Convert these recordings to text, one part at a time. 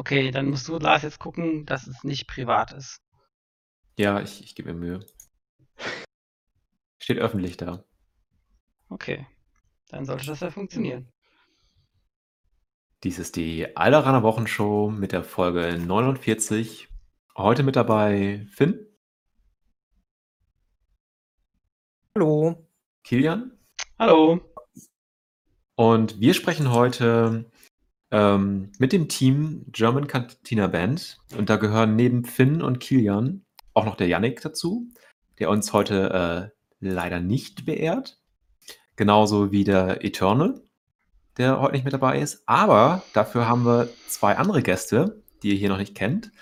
Okay, dann musst du, Lars, jetzt gucken, dass es nicht privat ist. Ja, ich, ich gebe mir Mühe. Steht öffentlich da. Okay, dann sollte das ja funktionieren. Dies ist die Alderaner Wochenshow mit der Folge 49. Heute mit dabei Finn. Hallo. Kilian. Hallo. Und wir sprechen heute ähm, mit dem Team German Cantina Band. Und da gehören neben Finn und Kilian auch noch der Yannick dazu, der uns heute äh, leider nicht beehrt. Genauso wie der Eternal, der heute nicht mit dabei ist. Aber dafür haben wir zwei andere Gäste, die ihr hier noch nicht kennt.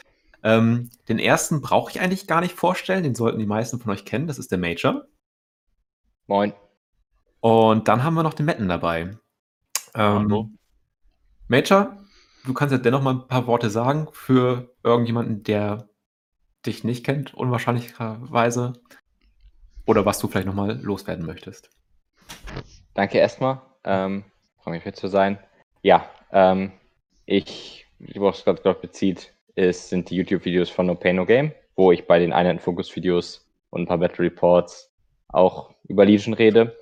Ähm, den ersten brauche ich eigentlich gar nicht vorstellen, den sollten die meisten von euch kennen. Das ist der Major. Moin. Und dann haben wir noch den Metten dabei. Ähm, Major, du kannst ja dennoch mal ein paar Worte sagen für irgendjemanden, der dich nicht kennt, unwahrscheinlicherweise. Oder was du vielleicht nochmal loswerden möchtest. Danke erstmal. Ähm, Freue mich hier zu sein. Ja, ähm, ich, worauf es gerade bezieht, ist, sind die YouTube-Videos von No Pain No Game, wo ich bei den Einheiten-Fokus-Videos und ein paar Battle Reports auch über Legion rede.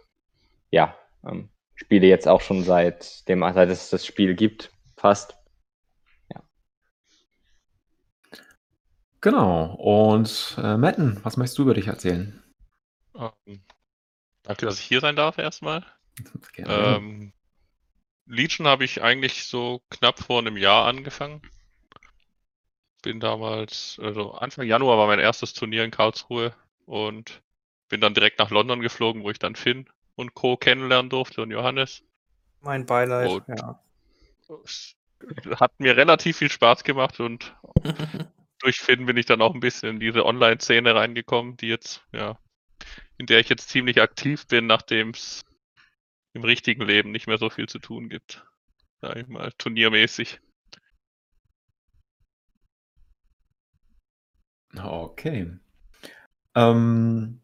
Ja, ähm, spiele jetzt auch schon seit dem, seit es das Spiel gibt, fast. Ja. Genau. Und äh, Matten, was möchtest du über dich erzählen? Ähm, danke, dass ich hier sein darf erstmal. Ähm, Legion habe ich eigentlich so knapp vor einem Jahr angefangen. Bin damals, also Anfang Januar war mein erstes Turnier in Karlsruhe und bin dann direkt nach London geflogen, wo ich dann Finn und Co. kennenlernen durfte und Johannes. Mein Beileid, Und ja. es hat mir relativ viel Spaß gemacht und durch Finn bin ich dann auch ein bisschen in diese Online-Szene reingekommen, die jetzt, ja, in der ich jetzt ziemlich aktiv bin, nachdem es im richtigen Leben nicht mehr so viel zu tun gibt. Sag ich mal, turniermäßig. Okay. Ähm,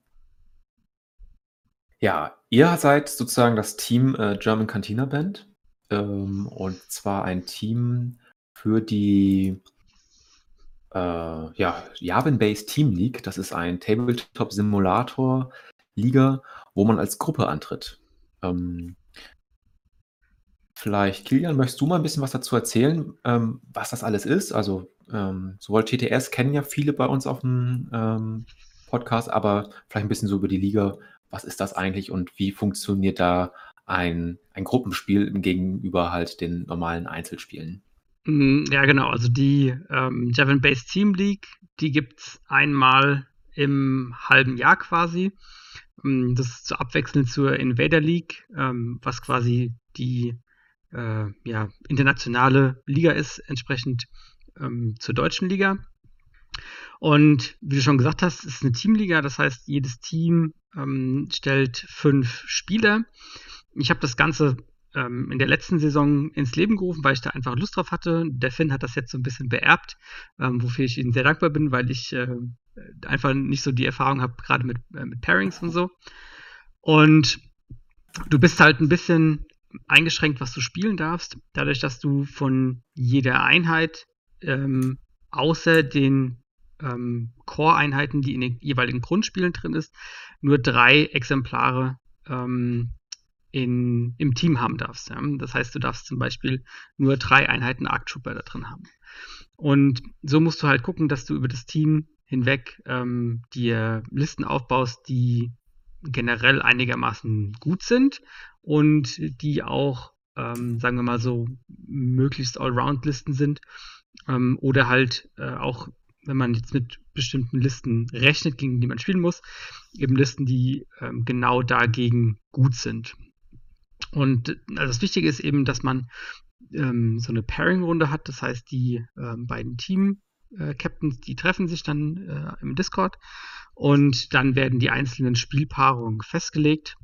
ja, ihr seid sozusagen das Team äh, German Cantina Band. Ähm, und zwar ein Team für die äh, ja, Yavin-Based Team League. Das ist ein Tabletop-Simulator-Liga, wo man als Gruppe antritt. Ähm, vielleicht, Kilian, möchtest du mal ein bisschen was dazu erzählen, ähm, was das alles ist? Also, ähm, sowohl TTS kennen ja viele bei uns auf dem ähm, Podcast, aber vielleicht ein bisschen so über die Liga. Was ist das eigentlich und wie funktioniert da ein, ein Gruppenspiel gegenüber halt den normalen Einzelspielen? Mm, Ja, genau. Also die ähm, Javin Base Team League, die gibt's einmal im halben Jahr quasi. Mm, Das ist zu abwechselnd zur Invader League, ähm, was quasi die äh, ja, internationale Liga ist, entsprechend ähm, zur deutschen Liga. Und wie du schon gesagt hast, ist eine Teamliga, das heißt, jedes Team ähm, stellt fünf Spieler. Ich habe das Ganze ähm, in der letzten Saison ins Leben gerufen, weil ich da einfach Lust drauf hatte. Der Finn hat das jetzt so ein bisschen beerbt, ähm, wofür ich ihm sehr dankbar bin, weil ich äh, einfach nicht so die Erfahrung habe, gerade mit, äh, mit Pairings und so. Und du bist halt ein bisschen eingeschränkt, was du spielen darfst, dadurch, dass du von jeder Einheit ähm, außer den ähm, Core-Einheiten, die in den jeweiligen Grundspielen drin ist, nur drei Exemplare ähm, in, im Team haben darfst. Ja? Das heißt, du darfst zum Beispiel nur drei Einheiten Arc Trooper da drin haben. Und so musst du halt gucken, dass du über das Team hinweg ähm, dir Listen aufbaust, die generell einigermaßen gut sind und die auch, ähm, sagen wir mal so, möglichst Allround-Listen sind. Ähm, oder halt äh, auch, wenn man jetzt mit bestimmten Listen rechnet, gegen die man spielen muss, eben Listen, die ähm, genau dagegen gut sind. Und äh, also das Wichtige ist eben, dass man ähm, so eine Pairing-Runde hat. Das heißt, die ähm, beiden Team-Captains, die treffen sich dann äh, im Discord und dann werden die einzelnen Spielpaarungen festgelegt,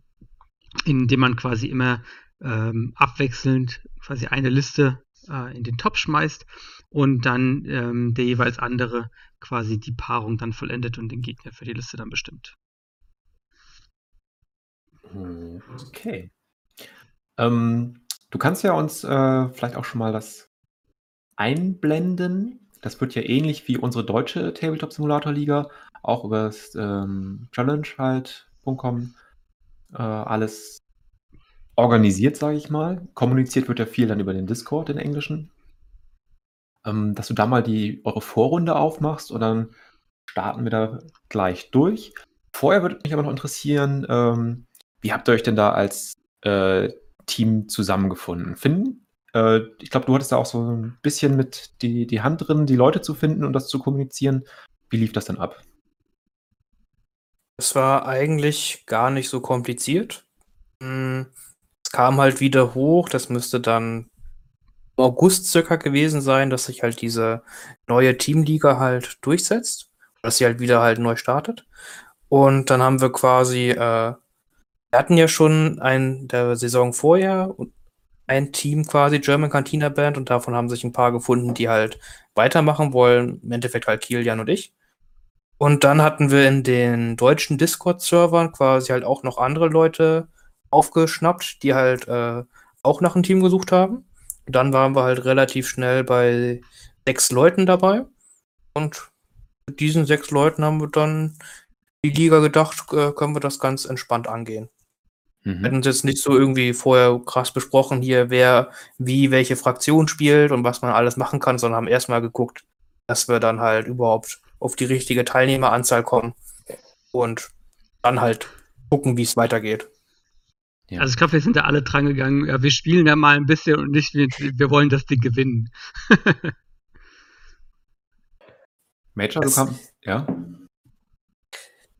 indem man quasi immer ähm, abwechselnd quasi eine Liste äh, in den Top schmeißt und dann ähm, der jeweils andere quasi die Paarung dann vollendet und den Gegner für die Liste dann bestimmt. Okay. Ähm, du kannst ja uns äh, vielleicht auch schon mal das einblenden. Das wird ja ähnlich wie unsere deutsche Tabletop Simulator Liga, auch über das ähm, Challenge halt.com äh, alles organisiert, sage ich mal. Kommuniziert wird ja viel dann über den Discord, den englischen. Ähm, dass du da mal die eure Vorrunde aufmachst und dann starten wir da gleich durch. Vorher würde mich aber noch interessieren, ähm, wie habt ihr euch denn da als äh, Team zusammengefunden? Finden? Äh, ich glaube, du hattest da auch so ein bisschen mit die, die Hand drin, die Leute zu finden und das zu kommunizieren. Wie lief das denn ab? Es war eigentlich gar nicht so kompliziert. Hm, es kam halt wieder hoch, das müsste dann August circa gewesen sein, dass sich halt diese neue Teamliga halt durchsetzt, dass sie halt wieder halt neu startet. Und dann haben wir quasi, äh, wir hatten ja schon ein der Saison vorher ein Team quasi, German Cantina Band, und davon haben sich ein paar gefunden, die halt weitermachen wollen. Im Endeffekt halt Kilian und ich. Und dann hatten wir in den deutschen Discord-Servern quasi halt auch noch andere Leute aufgeschnappt, die halt äh, auch nach einem Team gesucht haben. Dann waren wir halt relativ schnell bei sechs Leuten dabei. Und mit diesen sechs Leuten haben wir dann die Liga gedacht, äh, können wir das ganz entspannt angehen. Mhm. Wir hatten uns jetzt nicht so irgendwie vorher krass besprochen, hier wer wie welche Fraktion spielt und was man alles machen kann, sondern haben erstmal geguckt, dass wir dann halt überhaupt auf die richtige Teilnehmeranzahl kommen und dann halt gucken, wie es weitergeht. Ja. Also ich glaube, wir sind da alle dran gegangen. Ja, wir spielen da mal ein bisschen und nicht, wir, wir wollen das Ding gewinnen. Major, du kannst, ja.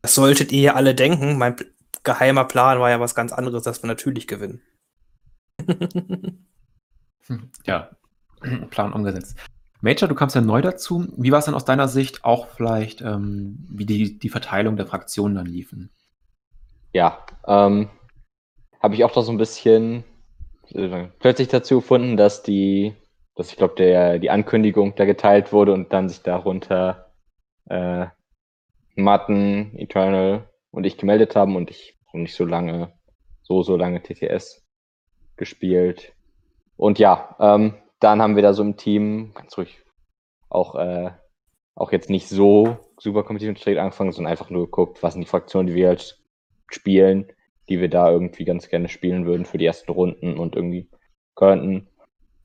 Das solltet ihr ja alle denken. Mein geheimer Plan war ja was ganz anderes, dass wir natürlich gewinnen. ja, Plan umgesetzt. Major, du kamst ja neu dazu. Wie war es denn aus deiner Sicht auch vielleicht, ähm, wie die, die Verteilung der Fraktionen dann liefen? Ja, ähm, habe ich auch da so ein bisschen äh, plötzlich dazu gefunden, dass die, dass ich glaube, der die Ankündigung da geteilt wurde und dann sich darunter äh, Matten, Eternal und ich gemeldet haben und ich habe nicht so lange, so, so lange TTS gespielt. Und ja, ähm, dann haben wir da so im Team ganz ruhig auch, äh, auch jetzt nicht so super kompetitiv und straight angefangen, sondern einfach nur geguckt, was sind die Fraktionen, die wir halt spielen die wir da irgendwie ganz gerne spielen würden für die ersten Runden und irgendwie könnten.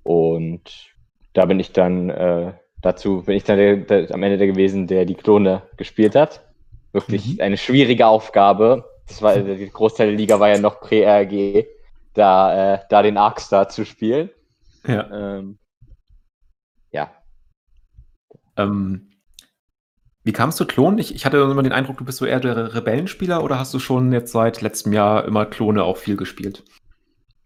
Und da bin ich dann äh, dazu, bin ich dann der, der, am Ende der gewesen, der die Klone gespielt hat. Wirklich mhm. eine schwierige Aufgabe. Das war der Großteil der Liga war ja noch Prä-RG, da, äh, da den Arkstar zu spielen. Ja. Ähm, ja. Ähm, wie kamst du Klon? Ich, ich hatte immer den Eindruck, du bist so eher der Rebellenspieler oder hast du schon jetzt seit letztem Jahr immer Klone auch viel gespielt?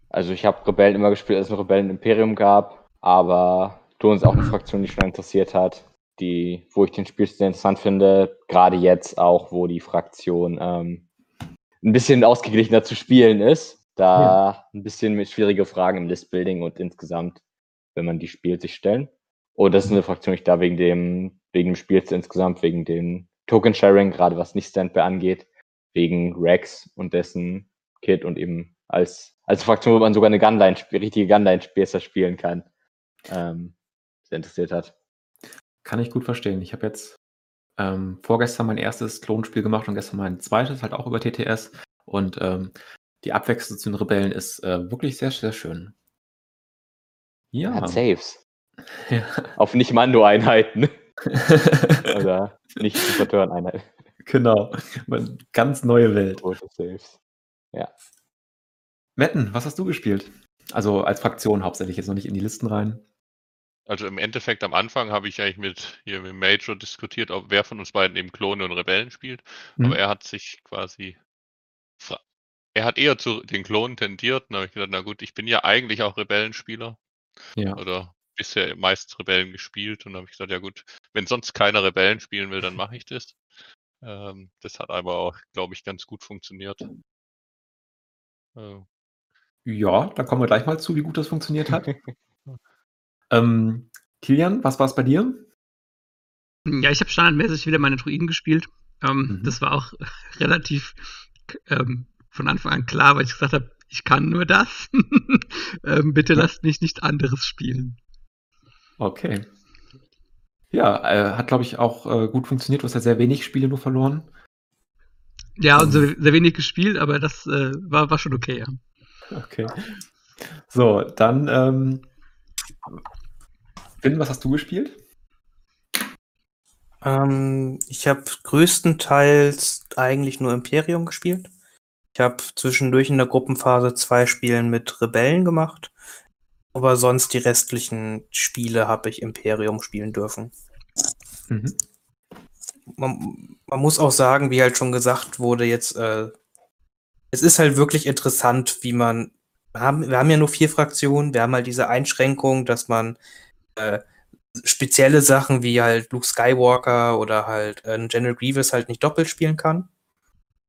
Also ich habe Rebellen immer gespielt, als es ein Rebellen-Imperium gab, aber Klon ist auch eine Fraktion, die schon interessiert hat, die, wo ich den Spielstil interessant finde, gerade jetzt auch, wo die Fraktion ähm, ein bisschen ausgeglichener zu spielen ist, da ja. ein bisschen mit schwierige Fragen im Listbuilding und insgesamt, wenn man die spielt, sich stellen. Und das ist eine Fraktion, die ich da wegen dem wegen dem Spiels insgesamt, wegen dem Token-Sharing, gerade was nicht Standby angeht, wegen Rex und dessen Kit und eben als, als Fraktion, wo man sogar eine Gunline, richtige Gunline besser spielen kann, ähm, sehr interessiert hat. Kann ich gut verstehen. Ich habe jetzt ähm, vorgestern mein erstes Klonspiel gemacht und gestern mein zweites, halt auch über TTS. Und ähm, die Abwechslung zu den Rebellen ist äh, wirklich sehr, sehr schön. Ja. Hat Saves. Ja. Auf Nicht-Mando-Einheiten. Oder nicht Supporteuren-Einheit. Genau. Ganz neue Welt. Große Saves. Ja. Metten, was hast du gespielt? Also als Fraktion hauptsächlich jetzt noch nicht in die Listen rein. Also im Endeffekt am Anfang habe ich eigentlich mit hier mit Major diskutiert, ob wer von uns beiden eben Klone und Rebellen spielt. Mhm. Aber er hat sich quasi er hat eher zu den Klonen tendiert. Und da habe ich gedacht, na gut, ich bin ja eigentlich auch Rebellenspieler. Ja. Oder bisher meist Rebellen gespielt und habe ich gesagt, ja gut, wenn sonst keiner Rebellen spielen will, dann mache ich das. Ähm, das hat aber auch, glaube ich, ganz gut funktioniert. Äh. Ja, da kommen wir gleich mal zu, wie gut das funktioniert hat. ähm, Kilian, was war es bei dir? Ja, ich habe standardmäßig wieder meine Druiden gespielt. Ähm, mhm. Das war auch relativ ähm, von Anfang an klar, weil ich gesagt habe, ich kann nur das. ähm, bitte lasst mich nichts anderes spielen. Okay. Ja, äh, hat, glaube ich, auch äh, gut funktioniert. Du hast ja sehr wenig Spiele nur verloren. Ja, und so, sehr wenig gespielt, aber das äh, war, war schon okay, ja. Okay. So, dann, ähm, Finn, was hast du gespielt? Ähm, ich habe größtenteils eigentlich nur Imperium gespielt. Ich habe zwischendurch in der Gruppenphase zwei Spielen mit Rebellen gemacht. Aber sonst die restlichen Spiele habe ich Imperium spielen dürfen. Mhm. Man, man, muss auch sagen, wie halt schon gesagt wurde, jetzt, äh, es ist halt wirklich interessant, wie man, wir haben, wir haben ja nur vier Fraktionen, wir haben halt diese Einschränkung, dass man äh, spezielle Sachen wie halt Luke Skywalker oder halt äh, General Grievous halt nicht doppelt spielen kann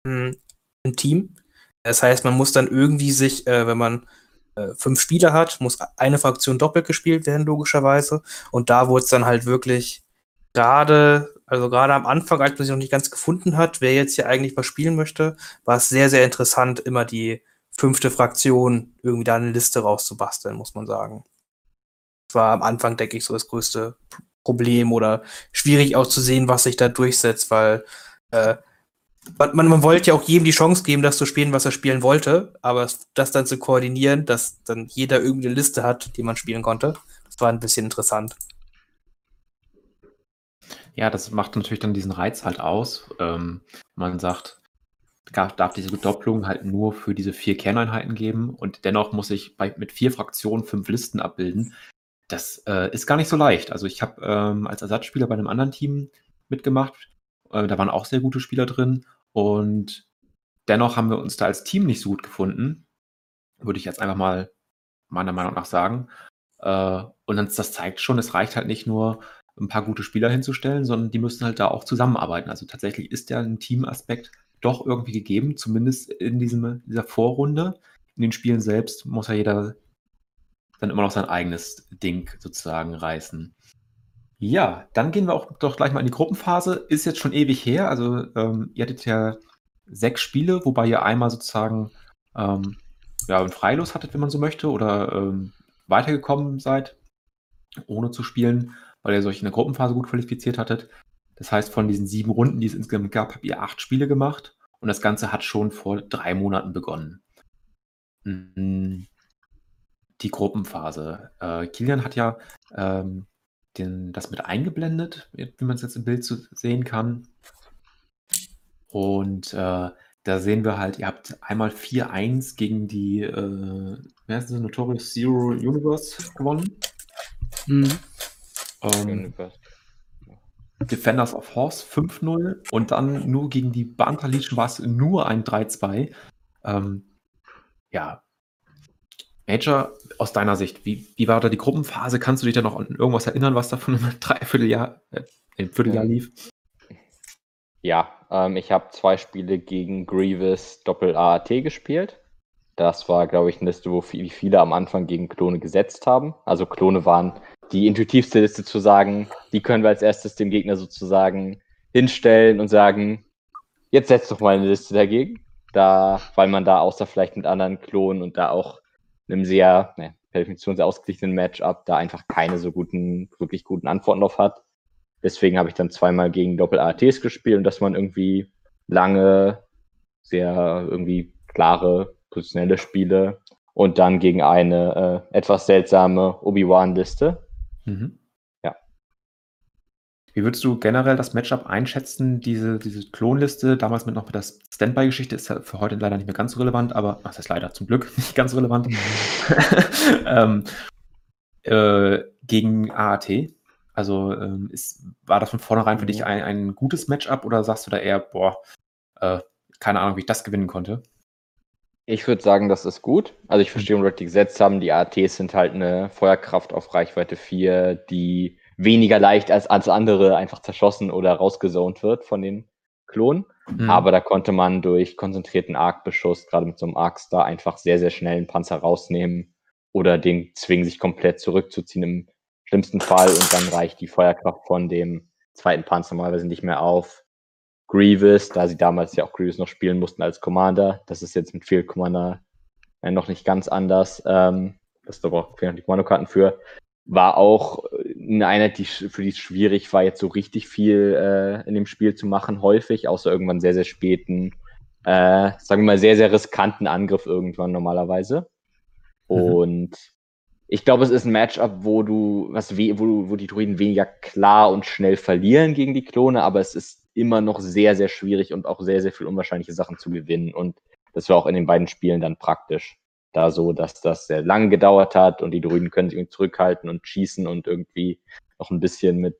hm, im Team. Das heißt, man muss dann irgendwie sich, äh, wenn man äh, fünf Spieler hat, muss eine Fraktion doppelt gespielt werden, logischerweise. Und da wurde es dann halt wirklich gerade, also gerade am Anfang, als man sich noch nicht ganz gefunden hat, wer jetzt hier eigentlich was spielen möchte, war es sehr, sehr interessant, immer die fünfte Fraktion irgendwie da eine Liste rauszubasteln, muss man sagen. Das war am Anfang, denke ich, so das größte Problem oder schwierig auszusehen, was sich da durchsetzt, weil äh, man, man, wollte ja auch jedem die Chance geben, das zu spielen, was er spielen wollte, aber das dann zu koordinieren, dass dann jeder irgendeine Liste hat, die man spielen konnte, das war ein bisschen interessant. Ja, das macht natürlich dann diesen Reiz halt aus. Ähm, man sagt, darf, darf diese Doppelung halt nur für diese vier Kerneinheiten geben und dennoch muss ich bei, mit vier Fraktionen fünf Listen abbilden. Das äh, ist gar nicht so leicht. Also ich habe ähm, als Ersatzspieler bei einem anderen Team mitgemacht äh, da waren auch sehr gute Spieler drin. Und dennoch haben wir uns da als Team nicht so gut gefunden. Würde ich jetzt einfach mal meiner Meinung nach sagen. Äh, und das, zeigt schon, es reicht halt nicht nur, ein paar gute Spieler hinzustellen, sondern die müssen halt da auch zusammenarbeiten. Also tatsächlich ist ja ein Teamaspekt doch irgendwie gegeben, zumindest in diesem, dieser Vorrunde. In den Spielen selbst muss ja jeder dann immer noch sein eigenes Ding sozusagen reißen. Ja, dann gehen wir auch doch gleich mal in die Gruppenphase. Ist jetzt schon ewig her. Also, ähm, ihr hattet ja sechs Spiele, wobei ihr einmal sozusagen ähm, ja, ein Freilos hattet, wenn man so möchte, oder ähm, weitergekommen seid, ohne zu spielen, weil ihr euch in der Gruppenphase gut qualifiziert hattet. Das heißt, von diesen sieben Runden, die es insgesamt gab, habt ihr acht Spiele gemacht und das Ganze hat schon vor drei Monaten begonnen. Mhm. Die Gruppenphase. Äh, Kilian hat ja ähm, den, das mit eingeblendet, wie man es jetzt im Bild zu sehen kann. Und äh, da sehen wir halt, ihr habt einmal 4-1 gegen die äh, wer ist das, Notorious Zero Universe gewonnen. Mhm. Ähm, Defenders of Horse 5-0 und dann nur gegen die Banter Legion war es nur ein 3-2. Ähm, ja, Major, aus deiner Sicht, wie, wie war da die Gruppenphase? Kannst du dich da noch an irgendwas erinnern, was da von einem Dreivierteljahr, äh, Vierteljahr lief? Ja, ähm, ich habe zwei Spiele gegen Grievous Doppel AAT gespielt. Das war, glaube ich, eine Liste, wo viele am Anfang gegen Klone gesetzt haben. Also Klone waren die intuitivste Liste zu sagen, die können wir als erstes dem Gegner sozusagen hinstellen und sagen, jetzt setzt doch mal eine Liste dagegen. Da, weil man da außer vielleicht mit anderen Klonen und da auch einem sehr, ne, per Definition sehr ausgeglichenen Matchup da einfach keine so guten, wirklich guten Antworten drauf hat. Deswegen habe ich dann zweimal gegen Doppel-ATs gespielt und dass man irgendwie lange, sehr irgendwie klare, positionelle Spiele und dann gegen eine äh, etwas seltsame Obi-Wan-Liste. Mhm. Wie würdest du generell das Matchup einschätzen, diese, diese Klonliste, damals mit noch mit der Standby-Geschichte, ist ja für heute leider nicht mehr ganz so relevant, aber was heißt leider zum Glück nicht ganz relevant. ähm, äh, gegen AAT. Also ähm, ist, war das von vornherein für dich mhm. ein, ein gutes Matchup oder sagst du da eher, boah, äh, keine Ahnung, wie ich das gewinnen konnte? Ich würde sagen, das ist gut. Also ich verstehe, was die gesetzt haben. Die AATs sind halt eine Feuerkraft auf Reichweite 4, die weniger leicht als, als andere einfach zerschossen oder rausgesont wird von den Klonen. Mhm. Aber da konnte man durch konzentrierten Arc-Beschuss, gerade mit so einem Arc-Star, einfach sehr, sehr schnell einen Panzer rausnehmen oder den zwingen, sich komplett zurückzuziehen im schlimmsten Fall. Und dann reicht die Feuerkraft von dem zweiten Panzer normalerweise nicht mehr auf. Grievous, da sie damals ja auch Grievous noch spielen mussten als Commander. Das ist jetzt mit Field Commander äh, noch nicht ganz anders. Ähm, das da braucht man die Kommandokarten für war auch eine Einheit, die für die es schwierig war, jetzt so richtig viel äh, in dem Spiel zu machen, häufig, außer irgendwann sehr, sehr späten, äh, sagen wir mal, sehr, sehr riskanten Angriff irgendwann normalerweise. Mhm. Und ich glaube, es ist ein Matchup, wo du, was wo, wo die Druiden weniger klar und schnell verlieren gegen die Klone, aber es ist immer noch sehr, sehr schwierig und auch sehr, sehr viel unwahrscheinliche Sachen zu gewinnen. Und das war auch in den beiden Spielen dann praktisch. Da so, dass das sehr lang gedauert hat und die Druiden können sich zurückhalten und schießen und irgendwie noch ein bisschen mit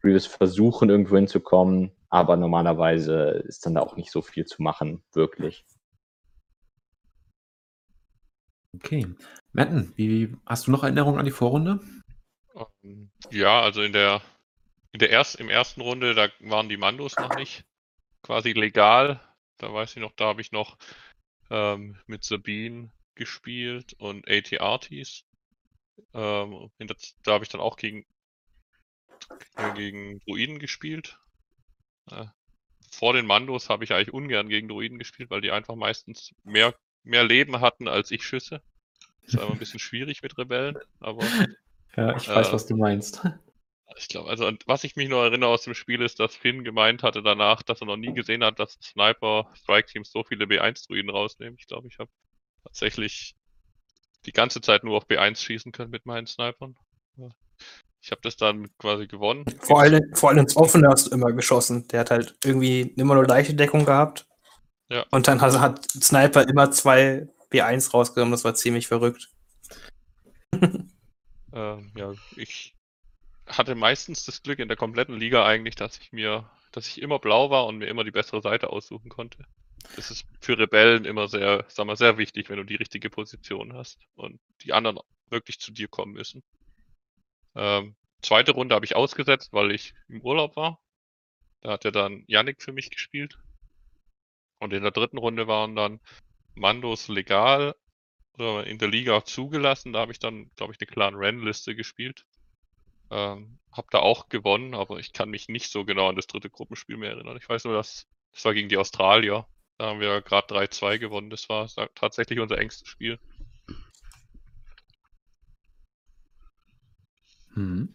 Grievous versuchen, irgendwo hinzukommen. Aber normalerweise ist dann da auch nicht so viel zu machen, wirklich. Okay. Matten, wie hast du noch Erinnerungen an die Vorrunde? Ähm, ja, also in der in der ersten, im ersten Runde, da waren die Mandos noch nicht quasi legal. Da weiß ich noch, da habe ich noch ähm, mit Sabine gespielt und ATRTs. Ähm, da habe ich dann auch gegen, äh, gegen Druiden gespielt. Äh, vor den Mandos habe ich eigentlich ungern gegen Druiden gespielt, weil die einfach meistens mehr, mehr Leben hatten als ich Schüsse. War immer ein bisschen schwierig mit Rebellen, aber. Ja, ich weiß, äh, was du meinst. Ich glaube, also was ich mich noch erinnere aus dem Spiel ist, dass Finn gemeint hatte danach, dass er noch nie gesehen hat, dass Sniper Strike Teams so viele B1-Druiden rausnehmen. Ich glaube, ich habe tatsächlich die ganze Zeit nur auf B1 schießen können mit meinen Snipern. Ich habe das dann quasi gewonnen. Vor allem, vor allem ins Offene hast du immer geschossen. Der hat halt irgendwie immer nur leichte Deckung gehabt. Ja. Und dann hat, hat Sniper immer zwei B1 rausgenommen. Das war ziemlich verrückt. ähm, ja, ich hatte meistens das Glück in der kompletten Liga eigentlich, dass ich mir, dass ich immer blau war und mir immer die bessere Seite aussuchen konnte. Das ist für Rebellen immer sehr, sag mal, sehr wichtig, wenn du die richtige Position hast und die anderen wirklich zu dir kommen müssen. Ähm, zweite Runde habe ich ausgesetzt, weil ich im Urlaub war. Da hat ja dann Yannick für mich gespielt. Und in der dritten Runde waren dann Mandos legal oder in der Liga zugelassen. Da habe ich dann, glaube ich, eine Clan Ren-Liste gespielt. Ähm, hab da auch gewonnen, aber ich kann mich nicht so genau an das dritte Gruppenspiel mehr erinnern. Ich weiß nur, dass das war gegen die Australier. Da haben wir gerade 3-2 gewonnen. Das war tatsächlich unser engstes Spiel. Hm.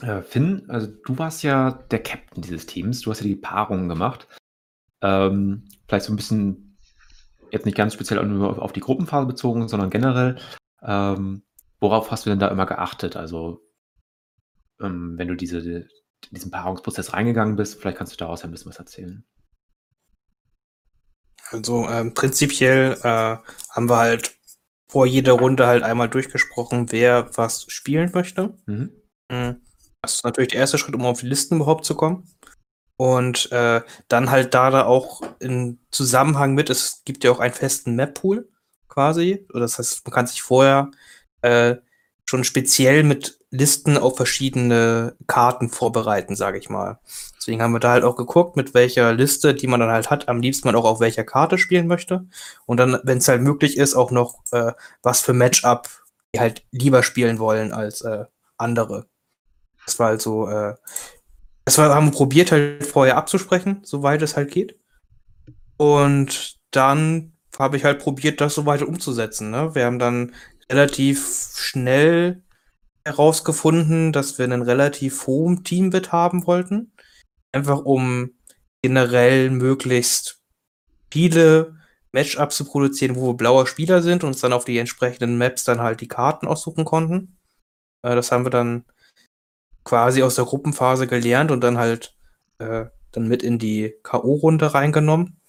Äh, Finn, also du warst ja der Captain dieses Teams. Du hast ja die Paarungen gemacht. Ähm, vielleicht so ein bisschen, jetzt nicht ganz speziell nur auf die Gruppenphase bezogen, sondern generell. Ähm, worauf hast du denn da immer geachtet? Also ähm, wenn du diese, diesen Paarungsprozess reingegangen bist. Vielleicht kannst du daraus ein bisschen was erzählen. Also ähm, prinzipiell äh, haben wir halt vor jeder Runde halt einmal durchgesprochen, wer was spielen möchte. Mhm. mhm. Das ist natürlich der erste Schritt, um auf die Listen überhaupt zu kommen. Und äh, dann halt da, da auch in Zusammenhang mit, es gibt ja auch einen festen Map-Pool quasi. Das heißt, man kann sich vorher äh, schon speziell mit Listen auf verschiedene Karten vorbereiten, sage ich mal. Deswegen haben wir da halt auch geguckt, mit welcher Liste, die man dann halt hat, am liebsten man auch auf welcher Karte spielen möchte. Und dann, wenn es halt möglich ist, auch noch äh, was für Matchup die halt lieber spielen wollen als äh, andere. Das war halt so, äh, das war, haben wir probiert halt vorher abzusprechen, soweit es halt geht. Und dann habe ich halt probiert, das so weiter umzusetzen. Ne? Wir haben dann relativ schnell herausgefunden, dass wir einen relativ hohen Teambit haben wollten. Einfach um generell möglichst viele Matchups zu produzieren, wo wir blauer Spieler sind und uns dann auf die entsprechenden Maps dann halt die Karten aussuchen konnten. Äh, das haben wir dann quasi aus der Gruppenphase gelernt und dann halt äh, dann mit in die K.O.-Runde reingenommen.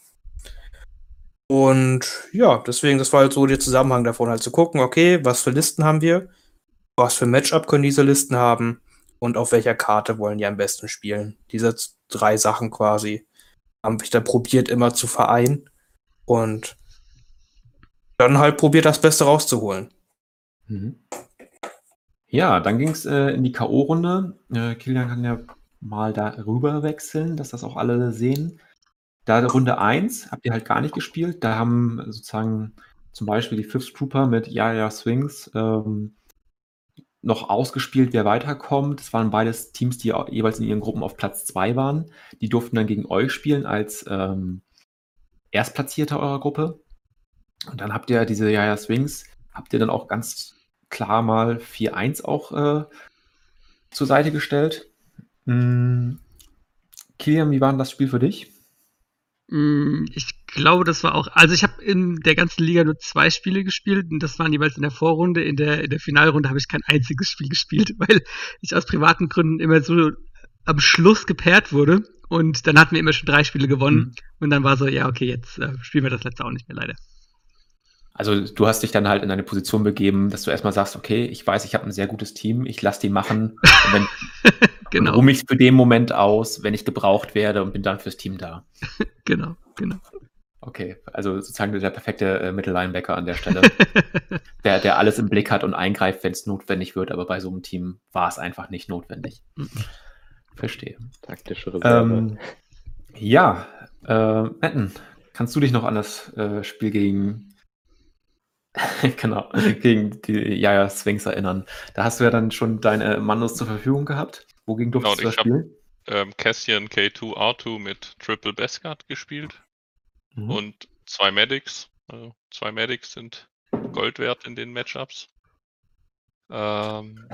Und ja, deswegen, das war halt so der Zusammenhang davon, halt zu gucken, okay, was für Listen haben wir, was für Matchup können diese Listen haben und auf welcher Karte wollen die am besten spielen. Diese drei Sachen quasi habe ich dann probiert immer zu vereinen und dann halt probiert das Beste rauszuholen. Mhm. Ja, dann ging es äh, in die K.O.-Runde. Äh, Kilian kann ja mal da rüber wechseln, dass das auch alle sehen. Da Runde 1 habt ihr halt gar nicht gespielt. Da haben sozusagen zum Beispiel die Fifth Trooper mit Yaya Swings ähm, noch ausgespielt, wer weiterkommt. Das waren beides Teams, die jeweils in ihren Gruppen auf Platz 2 waren. Die durften dann gegen euch spielen als ähm, Erstplatzierter eurer Gruppe. Und dann habt ihr diese Yaya Swings, habt ihr dann auch ganz klar mal 4-1 auch äh, zur Seite gestellt. Hm. Kilian, wie war denn das Spiel für dich? Hm, ich glaube, das war auch. Also ich habe in der ganzen Liga nur zwei Spiele gespielt und das waren jeweils in der Vorrunde. In der, in der Finalrunde habe ich kein einziges Spiel gespielt, weil ich aus privaten Gründen immer so am Schluss gepaart wurde. Und dann hatten wir immer schon drei Spiele gewonnen. Mhm. Und dann war so, ja, okay, jetzt äh, spielen wir das letzte auch nicht mehr, leider. Also du hast dich dann halt in eine Position begeben, dass du erstmal sagst, okay, ich weiß, ich habe ein sehr gutes Team, ich lasse die machen und wenn, genau. ruhe mich für den Moment aus, wenn ich gebraucht werde und bin dann fürs Team da. genau, genau. Okay, also sozusagen der perfekte äh, Mittellinebacker an der Stelle, der, der alles im Blick hat und eingreift, wenn es notwendig wird, aber bei so einem Team war es einfach nicht notwendig. Mhm. Verstehe. Taktische Reserve. Ähm, ja, äh, Metten, kannst du dich noch an das äh, Spiel gegen genau, gegen die Jaja Sphinx erinnern. Da hast du ja dann schon deine Mandos zur Verfügung gehabt. Wogegen durftest genau, du das spielen? Ähm, Cassian K2R2 mit Triple Beskard gespielt mhm. und zwei Medics. Also zwei Medics sind Gold wert in den Matchups. Ähm,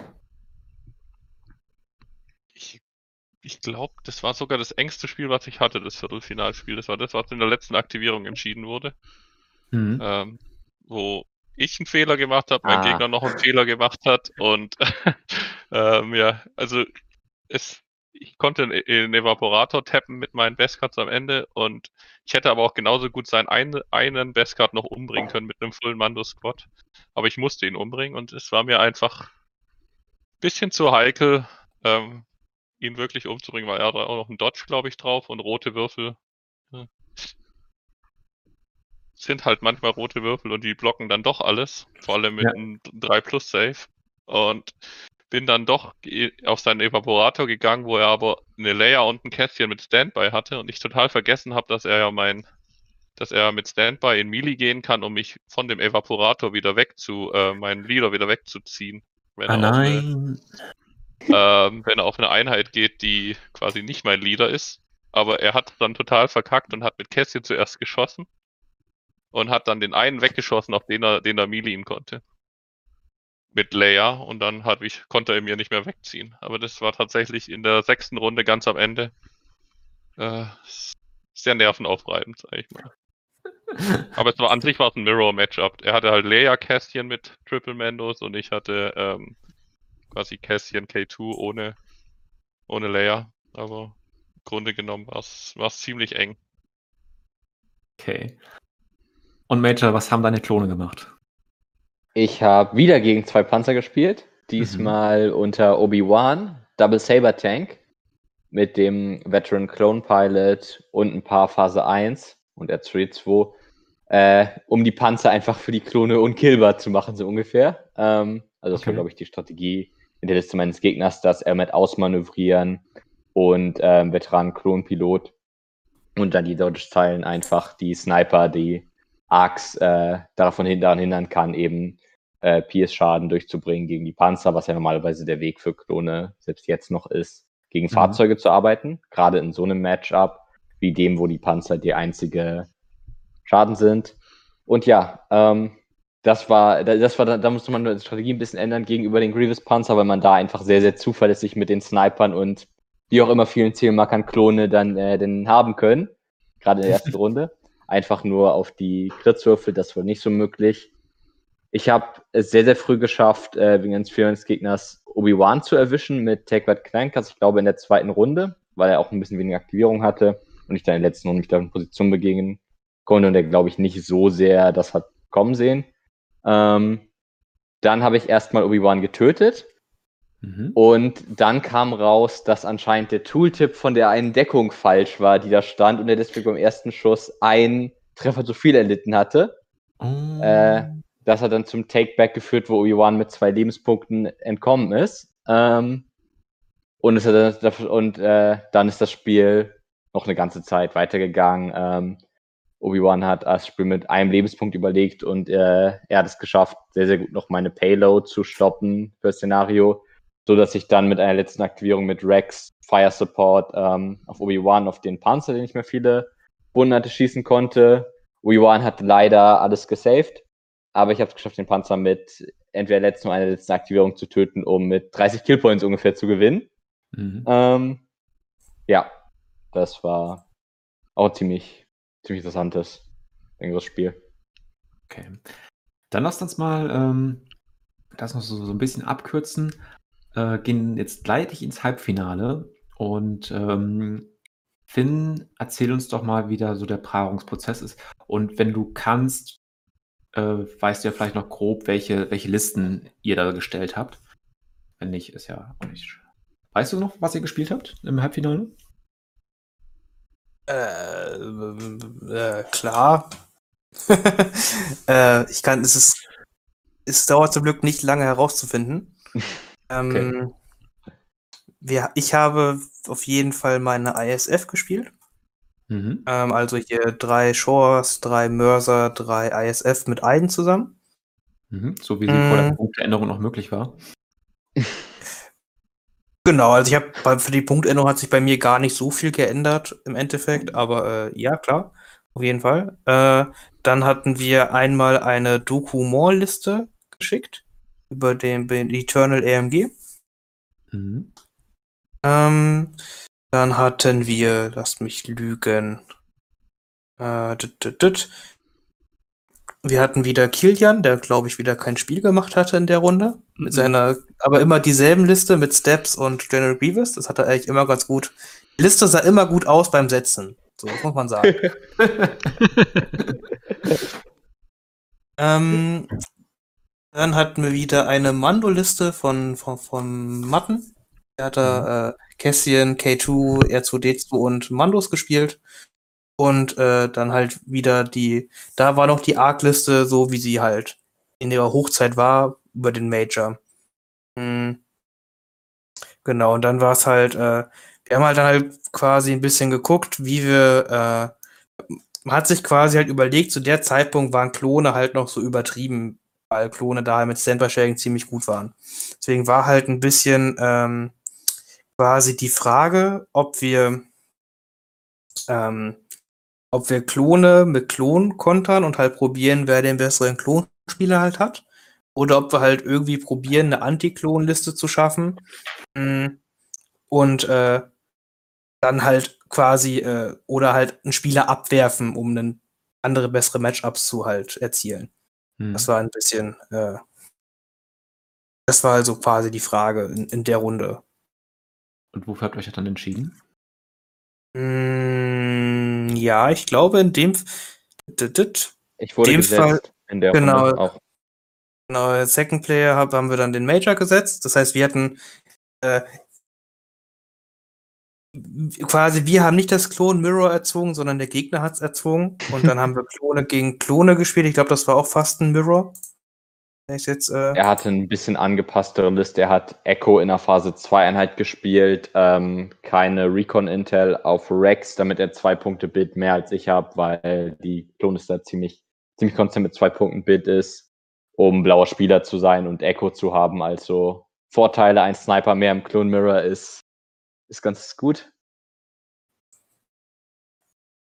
ich ich glaube, das war sogar das engste Spiel, was ich hatte, das Viertelfinalspiel. Das war das, was in der letzten Aktivierung entschieden wurde. Mhm. Ähm, wo ich einen Fehler gemacht habe, mein ah. Gegner noch einen Fehler gemacht hat und ähm, ja, also es, ich konnte einen Evaporator tappen mit meinen Bestcards am Ende und ich hätte aber auch genauso gut seinen einen, einen Bestcard noch umbringen können mit einem Full Mando Squad. Aber ich musste ihn umbringen und es war mir einfach ein bisschen zu heikel, ähm, ihn wirklich umzubringen, weil er hat auch noch einen Dodge, glaube ich, drauf und rote Würfel. Ja sind halt manchmal rote Würfel und die blocken dann doch alles, vor allem mit ja. einem 3 Plus Save. Und bin dann doch auf seinen Evaporator gegangen, wo er aber eine Layer und ein Kästchen mit Standby hatte und ich total vergessen habe, dass er ja mein, dass er mit Standby in Melee gehen kann, um mich von dem Evaporator wieder weg zu, äh, meinen Leader wieder wegzuziehen. Wenn ah, nein. Eine, ähm, wenn er auf eine Einheit geht, die quasi nicht mein Leader ist. Aber er hat dann total verkackt und hat mit Kästchen zuerst geschossen und hat dann den einen weggeschossen, auf den er, den er meleen konnte. Mit Leia und dann hat ich, konnte er mir nicht mehr wegziehen. Aber das war tatsächlich in der sechsten Runde ganz am Ende äh, sehr nervenaufreibend, sag ich mal. Aber es war an sich war es ein Mirror-Matchup. Er hatte halt Leia Kästchen mit Triple Mandos und ich hatte ähm, quasi Kästchen K2 ohne, ohne Leia. Aber im Grunde genommen war es ziemlich eng. Okay. Und Major, was haben deine Klone gemacht? Ich habe wieder gegen zwei Panzer gespielt. Diesmal mhm. unter Obi-Wan, Double Saber Tank mit dem Veteran Clone Pilot und ein paar Phase 1 und R3 2, äh, um die Panzer einfach für die Klone unkillbar zu machen, so ungefähr. Ähm, also das okay. war, glaube ich, die Strategie in der Liste meines Gegners, dass er mit Ausmanövrieren und ähm, Veteran-Klon-Pilot und dann die Dodge-Zeilen einfach die Sniper, die Arcs äh, davon daran hindern kann, eben äh, PS-Schaden durchzubringen gegen die Panzer, was ja normalerweise der Weg für Klone selbst jetzt noch ist, gegen mhm. Fahrzeuge zu arbeiten. Gerade in so einem Matchup wie dem, wo die Panzer die einzige Schaden sind. Und ja, ähm, das war, das war, da musste man die Strategie ein bisschen ändern gegenüber den Grievous Panzer, weil man da einfach sehr, sehr zuverlässig mit den Snipern und wie auch immer vielen Zielmarkern Klone dann äh, denn haben können. Gerade in der ersten Runde einfach nur auf die Kritzwürfel, das war nicht so möglich. Ich habe es sehr, sehr früh geschafft, äh, wegen eines Gegners Obi-Wan zu erwischen mit Take That Clankers, ich glaube in der zweiten Runde, weil er auch ein bisschen weniger Aktivierung hatte und ich dann in der letzten Runde mich da in Position begegnen konnte und der, glaube ich, nicht so sehr das hat kommen sehen. Ähm, dann habe ich erstmal Obi-Wan getötet Mhm. Und dann kam raus, dass anscheinend der Tooltip von der einen Deckung falsch war, die da stand und er deswegen beim ersten Schuss einen Treffer zu viel erlitten hatte. Oh. Äh, das hat dann zum Takeback geführt, wo Obi-Wan mit zwei Lebenspunkten entkommen ist. Ähm, und, es hat, und äh, dann ist das Spiel noch eine ganze Zeit weitergegangen. Ähm, Obi-Wan hat das Spiel mit einem Lebenspunkt überlegt und äh, er hat es geschafft, sehr, sehr gut noch meine Payload zu stoppen für das Szenario so dass ich dann mit einer letzten Aktivierung mit Rex Fire Support ähm, auf Obi-Wan auf den Panzer, den ich mir viele Wunden hatte, schießen konnte. Obi-Wan hat leider alles gesaved, aber ich habe es geschafft, den Panzer mit entweder letzten oder einer letzten Aktivierung zu töten, um mit 30 Killpoints ungefähr zu gewinnen. Mhm. Ähm, ja, das war auch ziemlich, ziemlich interessantes, längeres Spiel. Okay. Dann lasst uns mal ähm, das noch so, so ein bisschen abkürzen. Äh, gehen jetzt gleich ins Halbfinale und ähm, Finn, erzähl uns doch mal, wie da so der Paarungsprozess ist. Und wenn du kannst, äh, weißt du ja vielleicht noch grob, welche, welche Listen ihr da gestellt habt. Wenn nicht, ist ja auch nicht. Weißt du noch, was ihr gespielt habt im Halbfinale? Äh, äh klar. äh, ich kann, es ist, es dauert zum Glück nicht lange herauszufinden. ähm, okay. wir, ich habe auf jeden Fall meine ISF gespielt. Mhm. Ähm, also hier drei Shores, drei Mörser, drei ISF mit Eiden zusammen. Mhm. So wie sie mhm. vor der Punktänderung noch möglich war. Genau, also ich habe für die Punktänderung hat sich bei mir gar nicht so viel geändert im Endeffekt, aber äh, ja, klar, auf jeden Fall. Äh, dann hatten wir einmal eine Doku-More-Liste geschickt über den, den Eternal AMG. Mhm. Ähm, dann hatten wir, lasst mich lügen, äh, dit, dit, dit. wir hatten wieder Kilian, der glaube ich wieder kein Spiel gemacht hatte in der Runde. Mit mhm. seiner, aber immer dieselben Liste mit Steps und General Grievous. Das hat er eigentlich immer ganz gut. Die Liste sah immer gut aus beim Setzen. So, das muss man sagen. ähm, dann hatten wir wieder eine Mando-Liste von, von, von Matten. Er hat da mhm. äh, Cassian, K2, R2D2 und Mandos gespielt. Und äh, dann halt wieder die, da war noch die Arc-Liste so, wie sie halt in ihrer Hochzeit war, über den Major. Mhm. Genau, und dann war es halt, äh, wir haben halt dann halt quasi ein bisschen geguckt, wie wir, äh, man hat sich quasi halt überlegt, zu der Zeitpunkt waren Klone halt noch so übertrieben, weil Klone da mit Standby-Sharing ziemlich gut waren. Deswegen war halt ein bisschen, ähm, quasi die Frage, ob wir, ähm, ob wir Klone mit Klon kontern und halt probieren, wer den besseren Klonspieler halt hat. Oder ob wir halt irgendwie probieren, eine Anti-Klon-Liste zu schaffen. Mm, und äh, dann halt quasi, äh, oder halt einen Spieler abwerfen, um einen andere bessere Matchups zu halt erzielen. Hm. Das war ein bisschen, äh, das war also quasi die Frage in, in der Runde. Und wofür habt ihr euch dann entschieden? Mm, ja, ich glaube in dem Ich wurde dem Fall, in der genau, Runde auch. Genau, Second Player hab, haben wir dann den Major gesetzt. Das heißt, wir hatten äh, quasi, wir haben nicht das Klon Mirror erzwungen, sondern der Gegner hat es erzwungen. Und dann haben wir Klone gegen Klone gespielt. Ich glaube, das war auch fast ein Mirror. Jetzt, äh er hatte ein bisschen angepasstere Liste. Er hat Echo in der Phase 2 Einheit gespielt, ähm, keine Recon Intel auf Rex, damit er zwei Punkte Bit mehr als ich habe, weil die Klonliste ziemlich, ziemlich konstant mit zwei Punkten Bit ist, um blauer Spieler zu sein und Echo zu haben. Also Vorteile, ein Sniper mehr im Clone Mirror ist, ist ganz gut.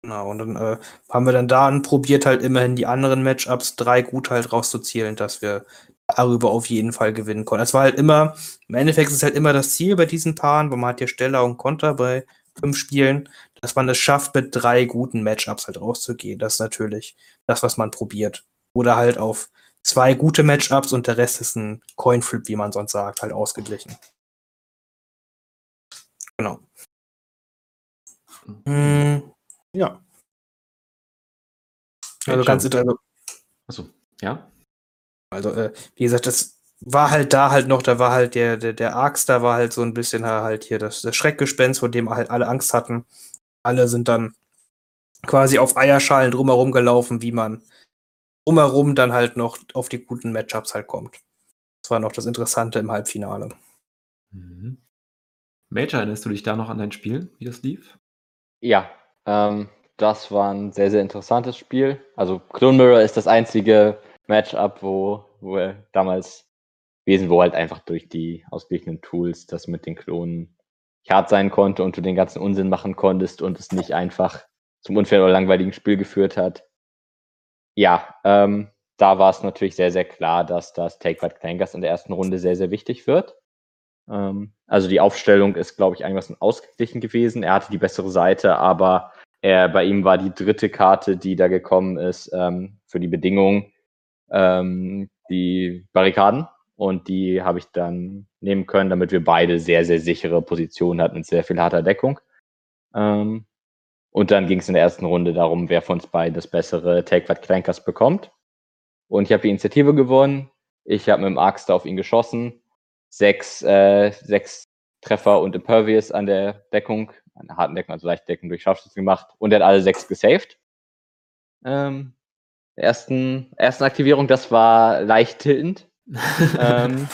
Genau, und dann äh, haben wir dann da probiert, halt immerhin die anderen Matchups drei gut halt rauszuzielen, dass wir darüber auf jeden Fall gewinnen konnten. Es war halt immer, im Endeffekt ist halt immer das Ziel bei diesen Paaren, wo man hat ja Steller und Konter bei fünf Spielen, dass man es schafft, mit drei guten Matchups halt rauszugehen. Das ist natürlich das, was man probiert. Oder halt auf zwei gute Matchups und der Rest ist ein Coinflip, wie man sonst sagt, halt ausgeglichen. Genau. Hm. Ja. Also ganz also, Achso, ja. Also, äh, wie gesagt, das war halt da halt noch, da war halt der, der, der Arx, da war halt so ein bisschen halt hier das, das Schreckgespenst, vor dem halt alle Angst hatten. Alle sind dann quasi auf Eierschalen drumherum gelaufen, wie man drumherum dann halt noch auf die guten Matchups halt kommt. Das war noch das Interessante im Halbfinale. Mhm. Major, erinnerst du dich da noch an dein Spiel, wie das lief? Ja, ähm, das war ein sehr, sehr interessantes Spiel. Also Clone Mirror ist das einzige Matchup, wo, wo er damals gewesen, wo halt einfach durch die ausgeglichenen Tools das mit den Klonen hart sein konnte und du den ganzen Unsinn machen konntest und es nicht einfach zum unfairen oder langweiligen Spiel geführt hat. Ja, ähm, da war es natürlich sehr, sehr klar, dass das Take What Clankers in der ersten Runde sehr, sehr wichtig wird. Ähm, also die Aufstellung ist, glaube ich, einigermaßen ausgeglichen gewesen. Er hatte die bessere Seite, aber er, bei ihm war die dritte Karte, die da gekommen ist, ähm, für die Bedingungen, ähm, die Barrikaden. Und die habe ich dann nehmen können, damit wir beide sehr, sehr sichere Positionen hatten mit sehr viel harter Deckung. Ähm, und dann ging es in der ersten Runde darum, wer von uns beiden das bessere Take What Clankers bekommt. Und ich habe die Initiative gewonnen. Ich habe mit dem Axt auf ihn geschossen. Sechs, äh, sechs Treffer und Impervious an der Deckung, an der harten Deckung, also leicht Deckung durch Scharfschützen gemacht. Und er hat alle sechs gesaved. Ähm, ersten, ersten Aktivierung, das war leicht tiltend. ähm,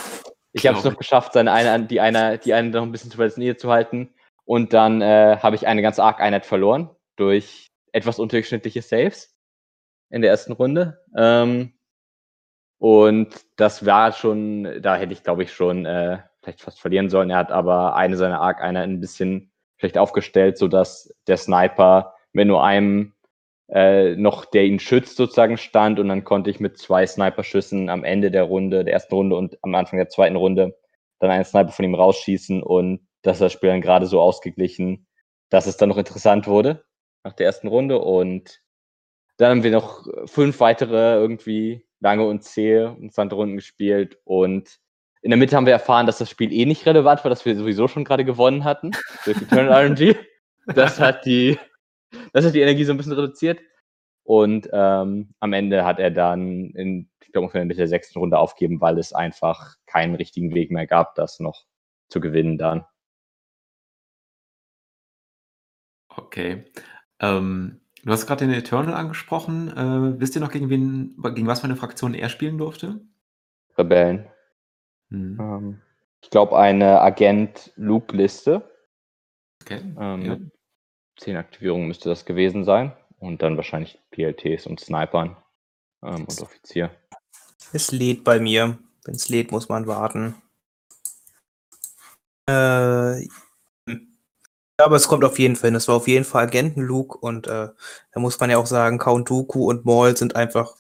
ich habe es noch geschafft, seine eine, die eine, die eine noch ein bisschen zu weit Nähe zu halten. Und dann äh, habe ich eine ganz arg Einheit verloren durch etwas unterdurchschnittliche Saves in der ersten Runde. Ähm, und das war schon, da hätte ich, glaube ich, schon äh, vielleicht fast verlieren sollen. Er hat aber eine seiner arg Einheiten ein bisschen schlecht aufgestellt, sodass der Sniper mit nur einem äh, noch, der ihn schützt, sozusagen stand. Und dann konnte ich mit zwei Sniperschüssen am Ende der Runde, der ersten Runde und am Anfang der zweiten Runde dann einen Sniper von ihm rausschießen. Und das ist das Spiel dann gerade so ausgeglichen, dass es dann noch interessant wurde nach der ersten Runde. Und dann haben wir noch fünf weitere irgendwie lange und zähe und Runden gespielt. Und in der Mitte haben wir erfahren, dass das Spiel eh nicht relevant war, dass wir sowieso schon gerade gewonnen hatten durch Eternal RNG. Das hat die das hat die Energie so ein bisschen reduziert. Und ähm, am Ende hat er dann in, ich glaube, in der sechsten Runde aufgeben, weil es einfach keinen richtigen Weg mehr gab, das noch zu gewinnen dann. Okay. Ähm, du hast gerade den Eternal angesprochen. Äh, wisst ihr noch, gegen wen, gegen was für eine Fraktion er spielen durfte? Rebellen. Hm. Ähm, ich glaube, eine Agent-Loop-Liste. Okay. Ähm, ja. 10 Aktivierungen müsste das gewesen sein. Und dann wahrscheinlich PLTs und Snipern ähm, und Offizier. Es lädt bei mir. Wenn es lädt, muss man warten. Äh, aber es kommt auf jeden Fall hin. Es war auf jeden Fall Agenten-Luke und äh, da muss man ja auch sagen, Count Dooku und Maul sind einfach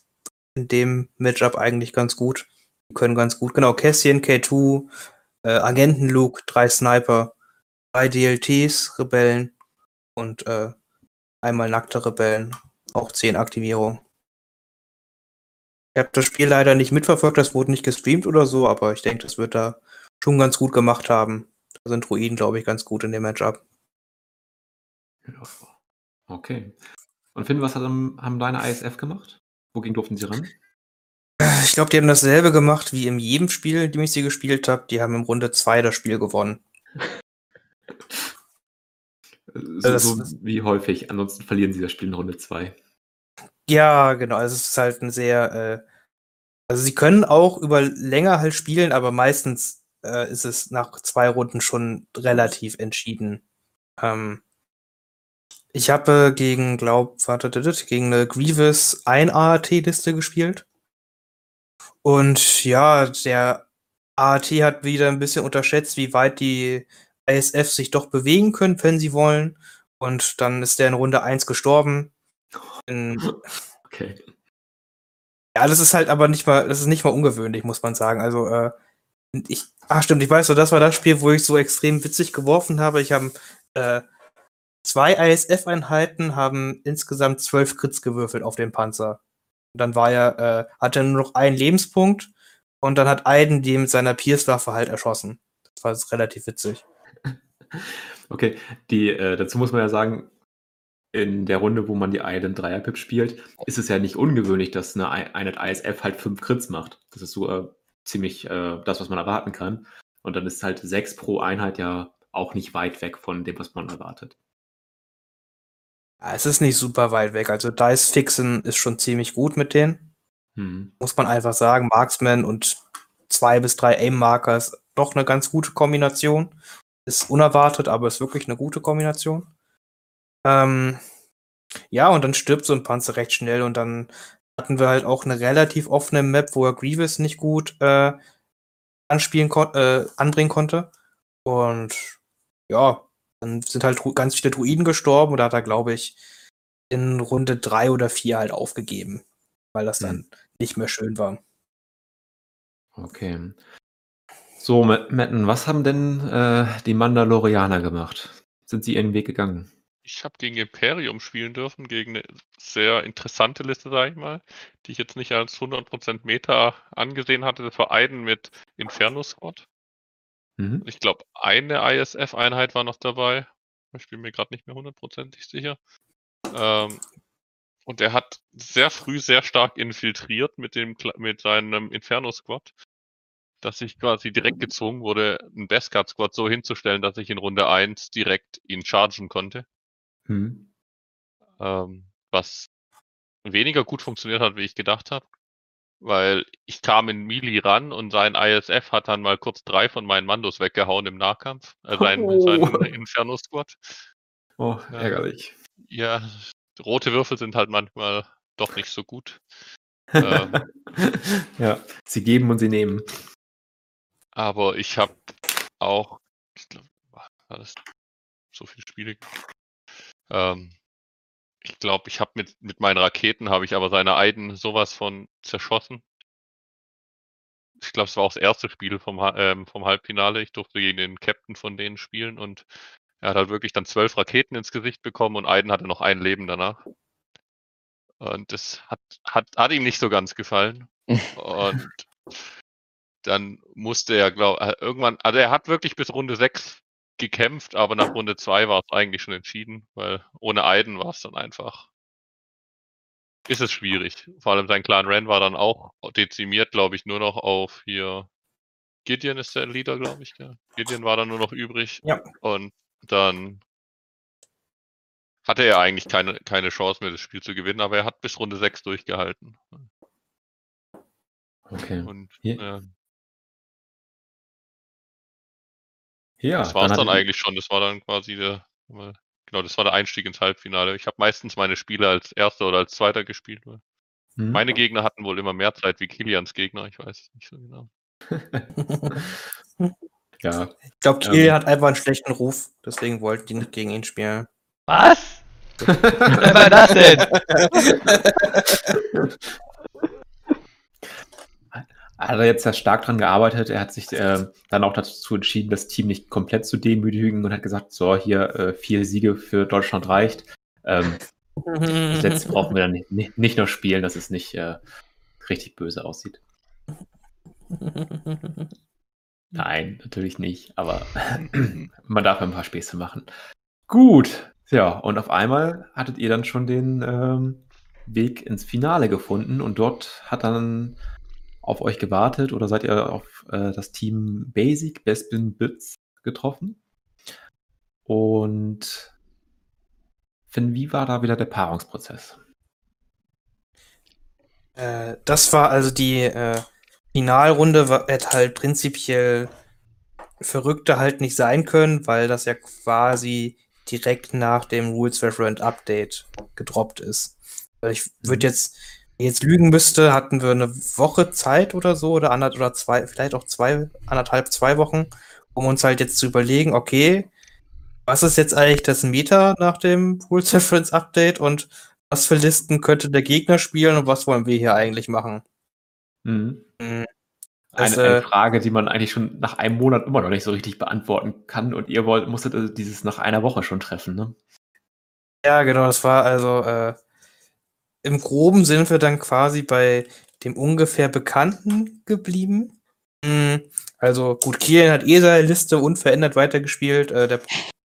in dem Matchup eigentlich ganz gut. Die können ganz gut. Genau, Cassian, K2, äh, Agenten-Luke, drei Sniper, drei DLTs, Rebellen und äh, einmal nackte Rebellen. Auch 10 Aktivierung. Ich habe das Spiel leider nicht mitverfolgt, das wurde nicht gestreamt oder so, aber ich denke, das wird da schon ganz gut gemacht haben. Da sind Druiden, glaube ich, ganz gut in dem Matchup. Okay. Und Finn, was haben, haben deine ISF gemacht? Wogegen durften sie ran? Ich glaube, die haben dasselbe gemacht wie in jedem Spiel, in dem ich sie gespielt habe. Die haben im Runde 2 das Spiel gewonnen. So, so, wie häufig. Ansonsten verlieren sie das Spiel in Runde 2. Ja, genau. Also es ist halt ein sehr. Äh, also sie können auch über länger halt spielen, aber meistens äh, ist es nach zwei Runden schon relativ entschieden. Ähm, ich habe gegen, glaub, warte, gegen eine Grievous ein AAT-Liste gespielt. Und ja, der AAT hat wieder ein bisschen unterschätzt, wie weit die ISF sich doch bewegen können, wenn sie wollen. Und dann ist der in Runde 1 gestorben. In, okay. Ja, das ist halt aber nicht mal, das ist nicht mal ungewöhnlich, muss man sagen. Also, äh, ich, ach stimmt, ich weiß so, das war das Spiel, wo ich so extrem witzig geworfen habe. Ich habe äh, zwei ISF-Einheiten haben insgesamt zwölf Crits gewürfelt auf den Panzer. Und dann war er, äh, hatte er nur noch einen Lebenspunkt und dann hat Aiden die mit seiner Pierce-Waffe halt erschossen. Das war relativ witzig. Okay, die, äh, dazu muss man ja sagen, in der Runde, wo man die Island Dreier-Pip spielt, ist es ja nicht ungewöhnlich, dass eine Einheit ISF halt fünf Crits macht. Das ist so äh, ziemlich äh, das, was man erwarten kann. Und dann ist halt sechs pro Einheit ja auch nicht weit weg von dem, was man erwartet. Ja, es ist nicht super weit weg. Also Dice Fixen ist schon ziemlich gut mit denen. Hm. Muss man einfach sagen. Marksman und zwei bis drei Aim-Markers doch eine ganz gute Kombination. Ist unerwartet, aber ist wirklich eine gute Kombination. Ähm, ja, und dann stirbt so ein Panzer recht schnell und dann hatten wir halt auch eine relativ offene Map, wo er Grievous nicht gut äh, anspielen kon äh, anbringen konnte. Und ja, dann sind halt ganz viele Druiden gestorben und da hat er, glaube ich, in Runde drei oder vier halt aufgegeben. weil das dann Mhm. nicht mehr schön war. Okay. So, Matt Matten, was haben denn, äh, die Mandalorianer gemacht? Sind sie ihren Weg gegangen? Ich habe gegen Imperium spielen dürfen, gegen 'ne sehr interessante Liste, sage ich mal, die ich jetzt nicht als 100% Meta angesehen hatte. Das war Aiden mit Inferno Squad. Mhm. Ich glaube, eine ISF-Einheit war noch dabei. Ich bin mir gerade nicht mehr hundertprozentig sicher. Ähm, und er hat sehr früh sehr stark infiltriert mit dem mit seinem Inferno Squad, dass ich quasi direkt gezwungen wurde, 'n Beskar Squad so hinzustellen, dass ich in Runde 1 direkt ihn chargen konnte. Mhm. Ähm, was weniger gut funktioniert hat, wie ich gedacht habe, weil ich kam in Melee ran und sein ISF hat dann mal kurz 3 von meinen Mandos weggehauen im Nahkampf, äh, sein Oh. sein Inferno Squad. Oh, ärgerlich. Ja, rote Würfel sind halt manchmal doch nicht so gut. Ähm. Ja, sie geben und sie nehmen. Aber ich habe auch ich glaube, war das so viele Spiele? Ähm, ich glaube, ich habe mit mit meinen Raketen habe ich aber seine Eiden so was von zerschossen. Ich glaube, es war auch das erste Spiel vom ähm, vom Halbfinale. Ich durfte gegen den Captain von denen spielen und er hat halt wirklich dann 12 Raketen ins Gesicht bekommen und Aiden hatte noch ein Leben danach. Und das hat hat hat ihm nicht so ganz gefallen. Und dann musste er, glaube äh, irgendwann also er hat wirklich bis Runde 6 gekämpft, aber nach Runde 2 war's eigentlich schon entschieden, weil ohne Aiden war's dann einfach ist es schwierig. Vor allem sein Clan Ren war dann auch dezimiert, glaube ich, nur noch auf hier Gideon ist der Leader, glaube ich, gell? Gideon war dann nur noch übrig. Ja. Und dann hatte er eigentlich keine keine Chance mehr, das Spiel zu gewinnen, aber er hat bis Runde 6 durchgehalten. Okay. Und, Ja. ja, Ja, das war's dann hattet ihr- eigentlich schon. Das war dann quasi der genau, das war der Einstieg ins Halbfinale. Ich habe meistens meine Spiele als Erster oder als Zweiter gespielt, Mhm. meine Gegner hatten wohl immer mehr Zeit wie Kilians Gegner, ich weiß es nicht so genau. Ja. Ich glaube, Ähm. Kiel hat einfach einen schlechten Ruf, deswegen wollten die nicht gegen ihn spielen. Was? Was war das denn? Hat er jetzt ja stark dran gearbeitet. Er hat sich äh, dann auch dazu entschieden, das Team nicht komplett zu demütigen und hat gesagt, so, hier äh, vier Siege für Deutschland reicht. Ähm, das letzte brauchen wir dann nicht, nicht, nicht noch spielen, dass es nicht äh, richtig böse aussieht. Nein, natürlich nicht, aber man darf ein paar Späße machen. Gut, ja, und auf einmal hattet ihr dann schon den ähm, Weg ins Finale gefunden und dort hat dann auf euch gewartet oder seid ihr auf äh, das Team Basic, Bespin Bits getroffen? Und Finn, wie war da wieder der Paarungsprozess? Äh, das war also die äh, Finalrunde, hätte halt prinzipiell verrückter halt nicht sein können, weil das ja quasi direkt nach dem Rules Referent Update gedroppt ist. Ich würde Mhm. jetzt, jetzt lügen müsste, hatten wir eine Woche Zeit oder so oder anderth oder zwei, vielleicht auch zwei, anderthalb, zwei Wochen, um uns halt jetzt zu überlegen, okay, was ist jetzt eigentlich das Meta nach dem Rules Reference Update und was für Listen könnte der Gegner spielen und was wollen wir hier eigentlich machen? Mhm. Mhm. Eine, Das, eine Frage, die man eigentlich schon nach einem Monat immer noch nicht so richtig beantworten kann und ihr wollt, musstet also dieses nach einer Woche schon treffen, ne? Ja, genau, das war also äh, im Groben sind wir dann quasi bei dem ungefähr Bekannten geblieben. Mm, Also gut, Kiel hat eh seine Liste unverändert weitergespielt. Äh, der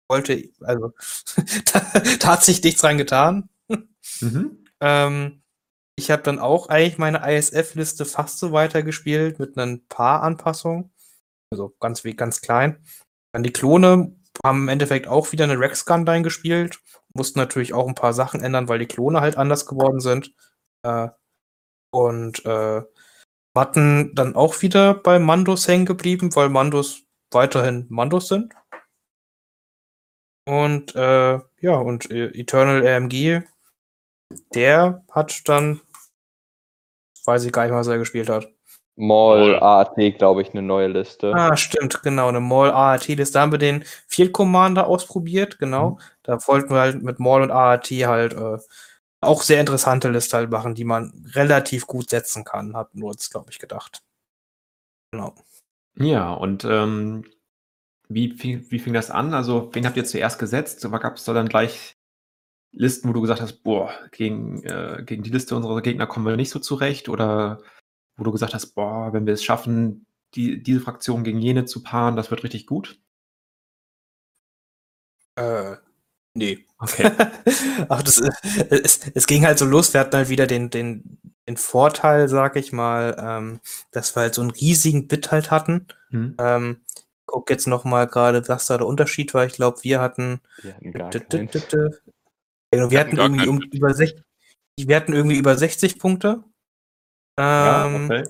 wollte, also da, hat sich nichts dran getan. Mhm. Ähm, ich habe dann auch eigentlich meine ISF-Liste fast so weitergespielt mit ein paar Anpassungen. Also ganz ganz klein. Dann die Klone haben im Endeffekt auch wieder eine Rex Gunline gespielt. Mussten natürlich auch ein paar Sachen ändern, weil die Klone halt anders geworden sind. Äh, und äh, hatten dann auch wieder bei Mandos hängen geblieben, weil Mandos weiterhin Mandos sind. Und äh, ja, und äh, Eternal AMG, der hat dann, weiß ich gar nicht, was er gespielt hat. Mall Mall. AAT, glaube ich, eine neue Liste. Ah, stimmt, genau, eine Maul AAT-Liste. Da haben wir den Field Commander ausprobiert, genau. Mhm. Da wollten wir halt mit Maul und AAT halt äh, auch sehr interessante Liste halt machen, die man relativ gut setzen kann, hat nur jetzt, glaube ich, gedacht. Genau. Ja, und ähm, wie, wie, wie fing das an? Also, wen habt ihr zuerst gesetzt? Gab es da dann gleich Listen, wo du gesagt hast, boah, gegen, äh, gegen die Liste unserer Gegner kommen wir nicht so zurecht? Oder wo du gesagt hast, boah, wenn wir es schaffen, die, diese Fraktion gegen jene zu paaren, das wird richtig gut? Äh, nee. Okay. Ach, das, es, es ging halt so los. Wir hatten halt wieder den, den, den Vorteil, sag ich mal, ähm, dass wir halt so einen riesigen Bit halt hatten. Mhm. Ähm, guck jetzt noch mal gerade, was da der Unterschied war. Ich glaube, wir hatten. Wir hatten, gar wir wir hatten irgendwie um, über 60, wir hatten irgendwie über 60 Punkte. Ähm, ja, okay.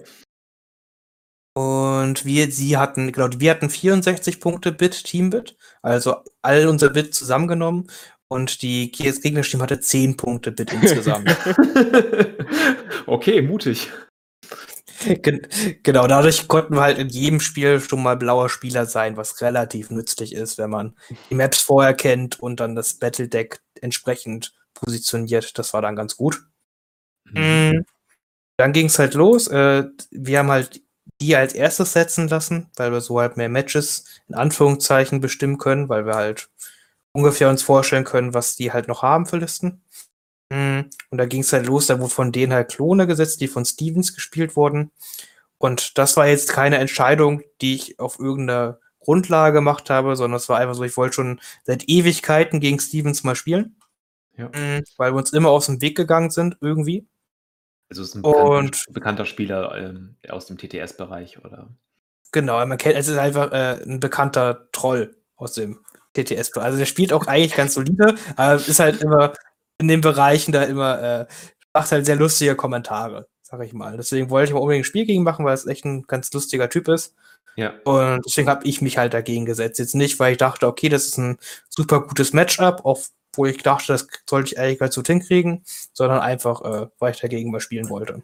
Und wir, sie hatten, genau, wir hatten 64 Punkte Bit, Teambit, also all unser Bit zusammengenommen und die gegnerische Team hatte 10 Punkte Bit insgesamt. okay, mutig. Genau, dadurch konnten wir halt in jedem Spiel schon mal blauer Spieler sein, was relativ nützlich ist, wenn man die Maps vorher kennt und dann das Battle Deck entsprechend positioniert. Das war dann ganz gut. Mhm. Dann ging es halt los. Äh, wir haben halt die als erstes setzen lassen, weil wir so halt mehr Matches in Anführungszeichen bestimmen können, weil wir halt ungefähr uns vorstellen können, was die halt noch haben für Listen. Mm, und da ging es halt los, da wurden von denen halt Klone gesetzt, die von Stevens gespielt wurden. Und das war jetzt keine Entscheidung, die ich auf irgendeiner Grundlage gemacht habe, sondern es war einfach so, ich wollte schon seit Ewigkeiten gegen Stevens mal spielen. Ja. Mm, weil wir uns immer aus dem Weg gegangen sind, irgendwie. Also es ist ein bekannter, und, bekannter Spieler ähm, aus dem TTS-Bereich, oder? Genau, man kennt, es ist einfach äh, ein bekannter Troll aus dem TTS-Bereich. Also der spielt auch eigentlich ganz solide, aber ist halt immer in den Bereichen da immer, äh, macht halt sehr lustige Kommentare, sag ich mal. Deswegen wollte ich mal unbedingt ein Spiel gegen machen, weil es echt ein ganz lustiger Typ ist. Ja. Und deswegen habe ich mich halt dagegen gesetzt. Jetzt nicht, weil ich dachte, okay, das ist ein super gutes Matchup, auch wo ich dachte, das sollte ich eigentlich ganz gut hinkriegen, sondern einfach, äh, weil ich dagegen mal spielen wollte.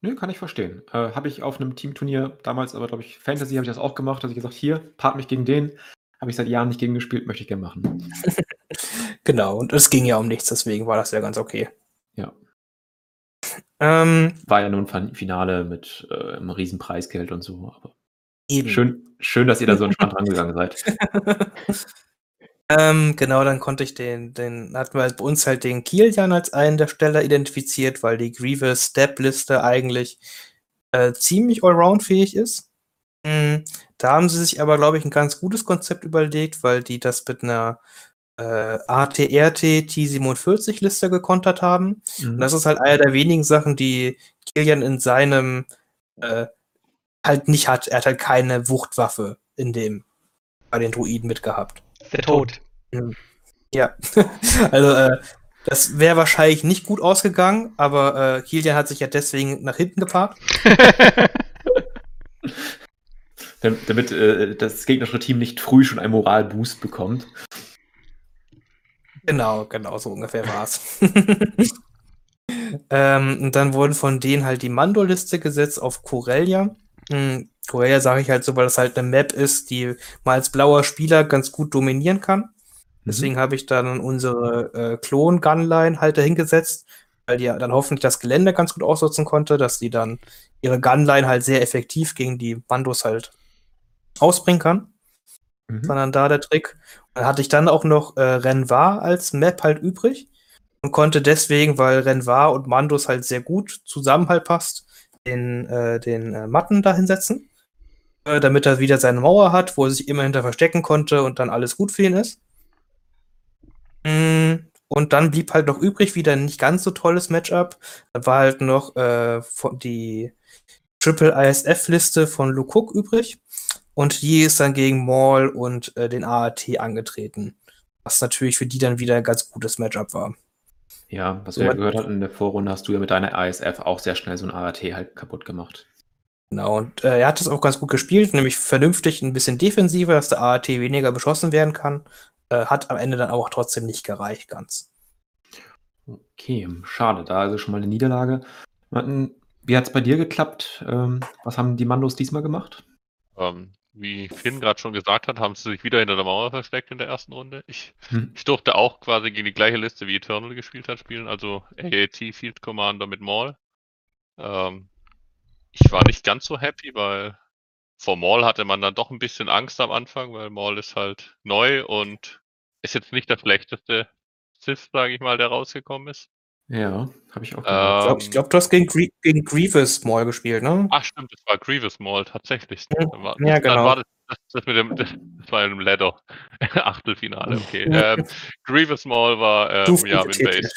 Nö, kann ich verstehen. Äh, habe ich auf einem Teamturnier damals, aber glaube ich, Fantasy habe ich das auch gemacht, dass ich gesagt, hier, part mich gegen den. Habe ich seit Jahren nicht gegen gespielt, möchte ich gerne machen. genau, und es ging ja um nichts, deswegen war das ja ganz okay. Ja. Ähm, war ja nun ein Finale mit äh, einem riesen Preisgeld und so, aber eben. Schön, schön, dass ihr da so entspannt rangegangen seid. Ähm, genau, dann konnte ich den, den hatten wir halt bei uns halt den Kilian als einen der Steller identifiziert, weil die Grievous Step-Liste eigentlich äh, ziemlich allround-fähig ist. Mhm. Da haben sie sich aber, glaube ich, ein ganz gutes Konzept überlegt, weil die das mit einer äh, ATRT T47-Liste gekontert haben. Mhm. Und das ist halt eine der wenigen Sachen, die Kilian in seinem äh, halt nicht hat. Er hat halt keine Wuchtwaffe in dem bei den Druiden mitgehabt der Tod. Ja, also äh, das wäre wahrscheinlich nicht gut ausgegangen, aber äh, Kilian hat sich ja deswegen nach hinten geparkt. Damit äh, das gegnerische Team nicht früh schon einen Moralboost bekommt. Genau, genau, so ungefähr war's. ähm, und dann wurden von denen halt die Mando-Liste gesetzt auf Corellia. Hm, Corellia sage ich halt so, weil das halt eine Map ist, die mal als blauer Spieler ganz gut dominieren kann. Mhm. Deswegen habe ich dann unsere äh, Klon-Gunline halt dahingesetzt, weil die dann hoffentlich das Gelände ganz gut ausnutzen konnte, dass die dann ihre Gunline halt sehr effektiv gegen die Bandos halt ausbringen kann. Mhm. Sondern da der Trick. dann hatte ich dann auch noch äh, Renoir als Map halt übrig und konnte deswegen, weil Renoir und Mandos halt sehr gut zusammen halt passt, den, äh, den äh, Matten da hinsetzen, äh, damit er wieder seine Mauer hat, wo er sich immer hinter verstecken konnte und dann alles gut für ihn ist. Mm, und dann blieb halt noch übrig wieder ein nicht ganz so tolles Matchup. Da war halt noch äh, die Triple ISF-Liste von Lukuk übrig. Und die ist dann gegen Maul und äh, den AAT angetreten. Was natürlich für die dann wieder ein ganz gutes Matchup war. Ja, was wir ja gehört hatten in der Vorrunde, hast du ja mit deiner ASF auch sehr schnell so ein AAT halt kaputt gemacht. Genau, und äh, er hat es auch ganz gut gespielt, nämlich vernünftig, ein bisschen defensiver, dass der AAT weniger beschossen werden kann. Äh, hat am Ende dann auch trotzdem nicht gereicht ganz. Okay, schade, da also schon mal eine Niederlage. Wie hat es bei dir geklappt? Ähm, was haben die Mandos diesmal gemacht? Ähm, wie Finn gerade schon gesagt hat, haben sie sich wieder hinter der Mauer versteckt in der ersten Runde. Ich, Hm. ich durfte auch quasi gegen die gleiche Liste wie Eternal gespielt hat spielen, also AAT Field Commander mit Maul. Ähm, ich war nicht ganz so happy, weil vor Maul hatte man dann doch ein bisschen Angst am Anfang, weil Maul ist halt neu und ist jetzt nicht der schlechteste Sith, sage ich mal, der rausgekommen ist. Ja, habe ich auch Ich gehört. glaube, Ähm, glaub, du hast gegen, Grie gegen Grievous mal gespielt, ne? Ach stimmt, das war Grievous Maul, tatsächlich. Ja, Dann war, ja, Dann genau. war das, das, das mit dem, das, das war im Ladder. Achtelfinale, okay. ähm, Grievous Maul war, ähm, ja, mit Base.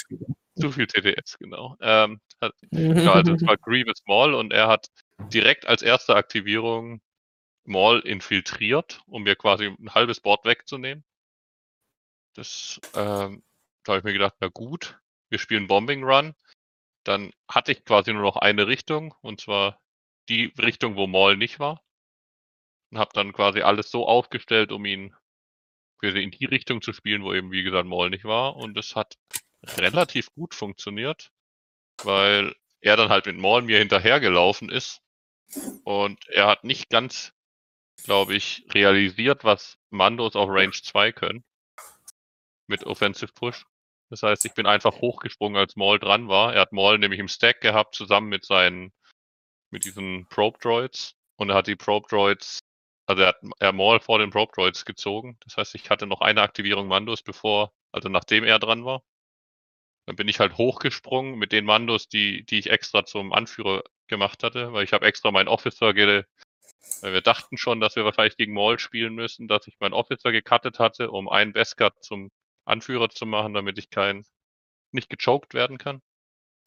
Zu viel TTS, genau. Ähm, hat, genau, also es war Grievous Maul und er hat direkt als erste Aktivierung Maul infiltriert, um mir quasi ein halbes Board wegzunehmen. Das, ähm, da habe ich mir gedacht, na gut, wir spielen Bombing Run. Dann hatte ich quasi nur noch eine Richtung, und zwar die Richtung, wo Maul nicht war. Und habe dann quasi alles so aufgestellt, um ihn quasi in die Richtung zu spielen, wo eben, wie gesagt, Maul nicht war. Und es hat relativ gut funktioniert, weil er dann halt mit Maul mir hinterhergelaufen ist. Und er hat nicht ganz, glaube ich, realisiert, was Mandos auf Range 2 können. Mit Offensive Push. Das heißt, ich bin einfach hochgesprungen, als Maul dran war. Er hat Maul nämlich im Stack gehabt, zusammen mit seinen, mit diesen Probe Droids. Und er hat die Probe Droids, also er hat er Maul vor den Probe Droids gezogen. Das heißt, ich hatte noch eine Aktivierung Mandos, bevor, also nachdem er dran war. Dann bin ich halt hochgesprungen mit den Mandos, die, die ich extra zum Anführer gemacht hatte, weil ich habe extra meinen Officer ge weil wir dachten schon, dass wir wahrscheinlich gegen Maul spielen müssen, dass ich meinen Officer gecuttet hatte, um einen Beskar zum Anführer zu machen, damit ich kein nicht gechoked werden kann.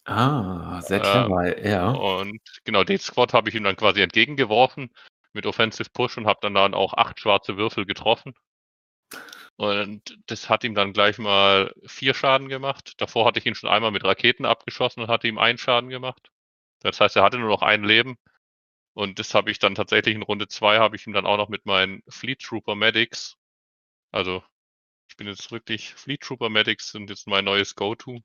Ah, sehr Ähm, clever, ja. Und genau, den Squad habe ich ihm dann quasi entgegengeworfen mit Offensive Push und habe dann, dann auch acht schwarze Würfel getroffen. Und das hat ihm dann gleich mal vier Schaden gemacht. Davor hatte ich ihn schon einmal mit Raketen abgeschossen und hatte ihm einen Schaden gemacht. Das heißt, er hatte nur noch ein Leben. Und das habe ich dann tatsächlich in Runde zwei habe ich ihm dann auch noch mit meinen Fleet Trooper Medics. Also ich bin jetzt wirklich Fleet Trooper Medics sind jetzt mein neues Go-To.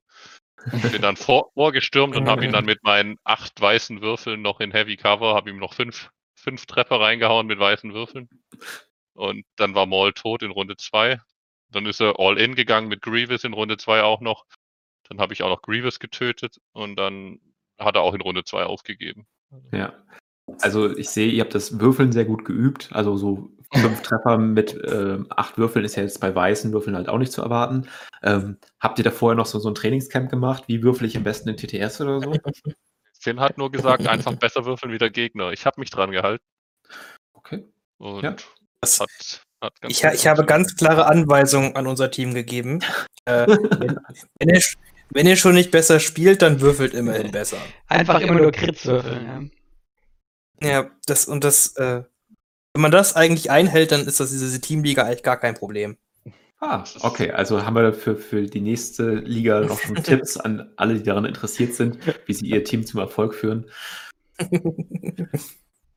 Bin dann vor, vorgestürmt und habe ihn dann mit meinen acht weißen Würfeln noch in Heavy Cover, habe ihm noch fünf, fünf Treffer reingehauen mit weißen Würfeln. Und dann war Maul tot in Runde zwei. Dann ist er all in gegangen mit Grievous in Runde zwei auch noch. Dann habe ich auch noch Grievous getötet und dann hat er auch in Runde zwei aufgegeben. Ja. Also ich sehe, ihr habt das Würfeln sehr gut geübt. Also so fünf Treffer mit äh, acht Würfeln ist ja jetzt bei weißen Würfeln halt auch nicht zu erwarten. Ähm, habt ihr da vorher noch so, so ein Trainingscamp gemacht? Wie würfel ich am besten in TTS oder so? Finn hat nur gesagt, einfach besser würfeln wie der Gegner. Ich habe mich dran gehalten Okay. und Ja. Das, hat, hat ganz ich, ich habe ganz klare Anweisungen an unser Team gegeben. Äh, wenn, wenn, ihr, wenn ihr schon nicht besser spielt, dann würfelt immerhin besser. Einfach immer nur Crits würfeln. Ja, das und das, äh, wenn man das eigentlich einhält, dann ist das diese Teamliga eigentlich gar kein Problem. Ah, okay. Also haben wir für, für die nächste Liga noch schon Tipps an alle, die daran interessiert sind, wie sie ihr Team zum Erfolg führen.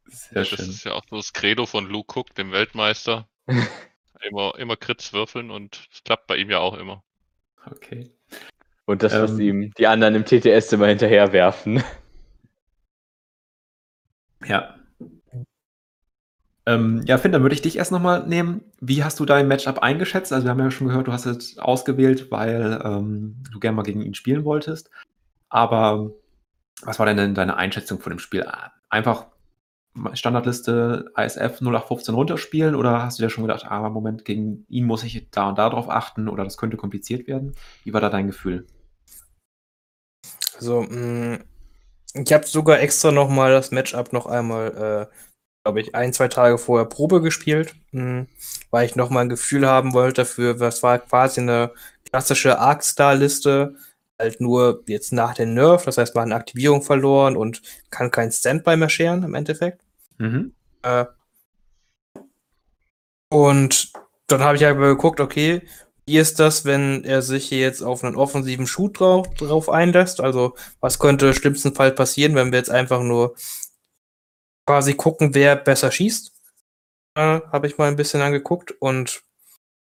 Sehr Das schön. ist ja auch so das Credo von Luke Cook, dem Weltmeister. immer, immer Crits würfeln und es klappt bei ihm ja auch immer. Okay. Und das, was Ähm. ihm die anderen im TTS immer hinterherwerfen. Ja. Ähm, ja, Finn, dann würde ich dich erst nochmal nehmen. Wie hast du dein Matchup eingeschätzt? Also wir haben ja schon gehört, du hast es ausgewählt, weil ähm, du gerne mal gegen ihn spielen wolltest. Aber was war denn, deine Einschätzung von dem Spiel? Einfach Standardliste ISF 0815 runterspielen oder hast du dir schon gedacht, ah, Moment, gegen ihn muss ich da und da drauf achten oder das könnte kompliziert werden? Wie war da dein Gefühl? Also, mh, ich habe sogar extra noch mal das Matchup noch einmal, äh, glaube ich, ein, zwei Tage vorher Probe gespielt, mh, weil ich noch mal ein Gefühl haben wollte dafür, was war quasi eine klassische Arc-Star-Liste, halt nur jetzt nach dem Nerf, das heißt, man hat eine Aktivierung verloren und kann kein Standby mehr scheren im Endeffekt. Mhm. Äh, und dann habe ich halt mal geguckt, okay, wie ist das, wenn er sich hier jetzt auf einen offensiven Shoot drauf, drauf einlässt? Also, was könnte im schlimmsten Fall passieren, wenn wir jetzt einfach nur quasi gucken, wer besser schießt? Äh, habe ich mal ein bisschen angeguckt und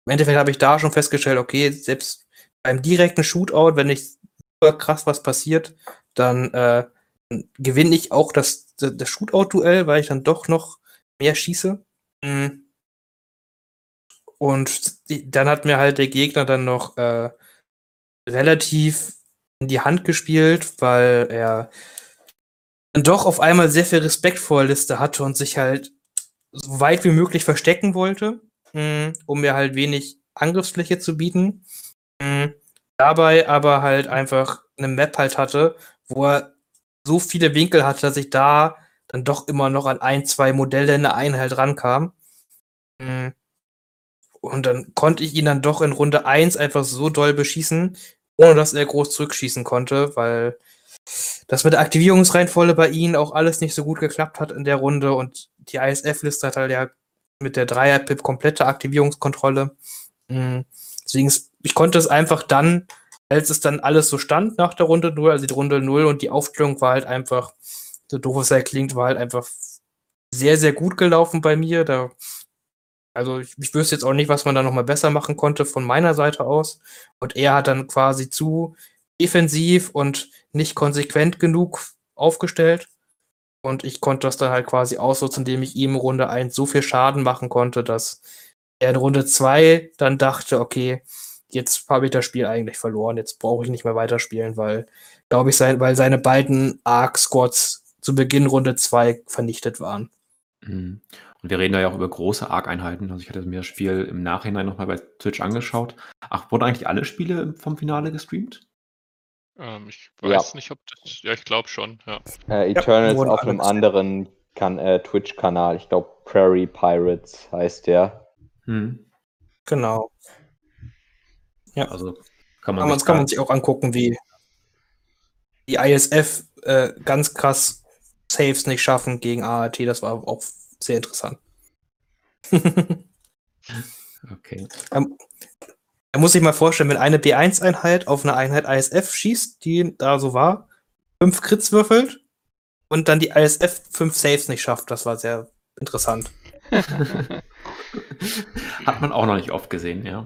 im Endeffekt habe ich da schon festgestellt, okay, selbst beim direkten Shootout, wenn nicht super krass was passiert, dann äh, gewinne ich auch das, das Shootout-Duell, weil ich dann doch noch mehr schieße. Mhm. Und dann hat mir halt der Gegner dann noch äh, relativ in die Hand gespielt, weil er dann doch auf einmal sehr viel Respekt vor der Liste hatte und sich halt so weit wie möglich verstecken wollte, mh, um mir halt wenig Angriffsfläche zu bieten. Mh, dabei aber halt einfach eine Map halt hatte, wo er so viele Winkel hatte, dass ich da dann doch immer noch an ein, zwei Modelle in der Einheit rankam. Mh, und dann konnte ich ihn dann doch in Runde 1 einfach so doll beschießen, ohne dass er groß zurückschießen konnte, weil das mit der Aktivierungsreihenfolge bei ihnen auch alles nicht so gut geklappt hat in der Runde und die ISF-Liste hat halt ja mit der Dreier-Pip komplette Aktivierungskontrolle. Mhm. Deswegen, ich konnte es einfach dann, als es dann alles so stand nach der Runde 0, also die Runde 0 und die Aufstellung war halt einfach, so doof es halt klingt, war halt einfach sehr, sehr gut gelaufen bei mir. Da also ich, ich wüsste jetzt auch nicht, was man da nochmal besser machen konnte von meiner Seite aus. Und er hat dann quasi zu defensiv und nicht konsequent genug aufgestellt. Und ich konnte das dann halt quasi ausnutzen, indem ich ihm in Runde 1 so viel Schaden machen konnte, dass er in Runde 2 dann dachte, okay, jetzt habe ich das Spiel eigentlich verloren, jetzt brauche ich nicht mehr weiterspielen, weil, glaube ich, sein, weil seine beiden Arc-Squads zu Beginn Runde 2 vernichtet waren. Mhm. Und wir reden da ja auch über große Arc-Einheiten. Also ich hatte mir das Spiel im Nachhinein nochmal bei Twitch angeschaut. Ach, wurden eigentlich alle Spiele vom Finale gestreamt? Ähm, ich weiß ja. nicht, ob das. Ja, ich glaube schon, ja. Äh, Eternals ja, auf einem anderen kan äh, Twitch-Kanal. Ich glaube, Prairie Pirates heißt der. Hm. Genau. Ja. Also kann man, sich, kann man sich auch angucken, wie die ISF äh, ganz krass Saves nicht schaffen gegen AAT. Das war auch sehr interessant. okay. Ähm, da muss ich mal vorstellen, wenn eine B1-Einheit auf eine Einheit ISF schießt, die da so war, fünf Crits würfelt und dann die ISF fünf Saves nicht schafft. Das war sehr interessant. Hat man auch noch nicht oft gesehen, ja.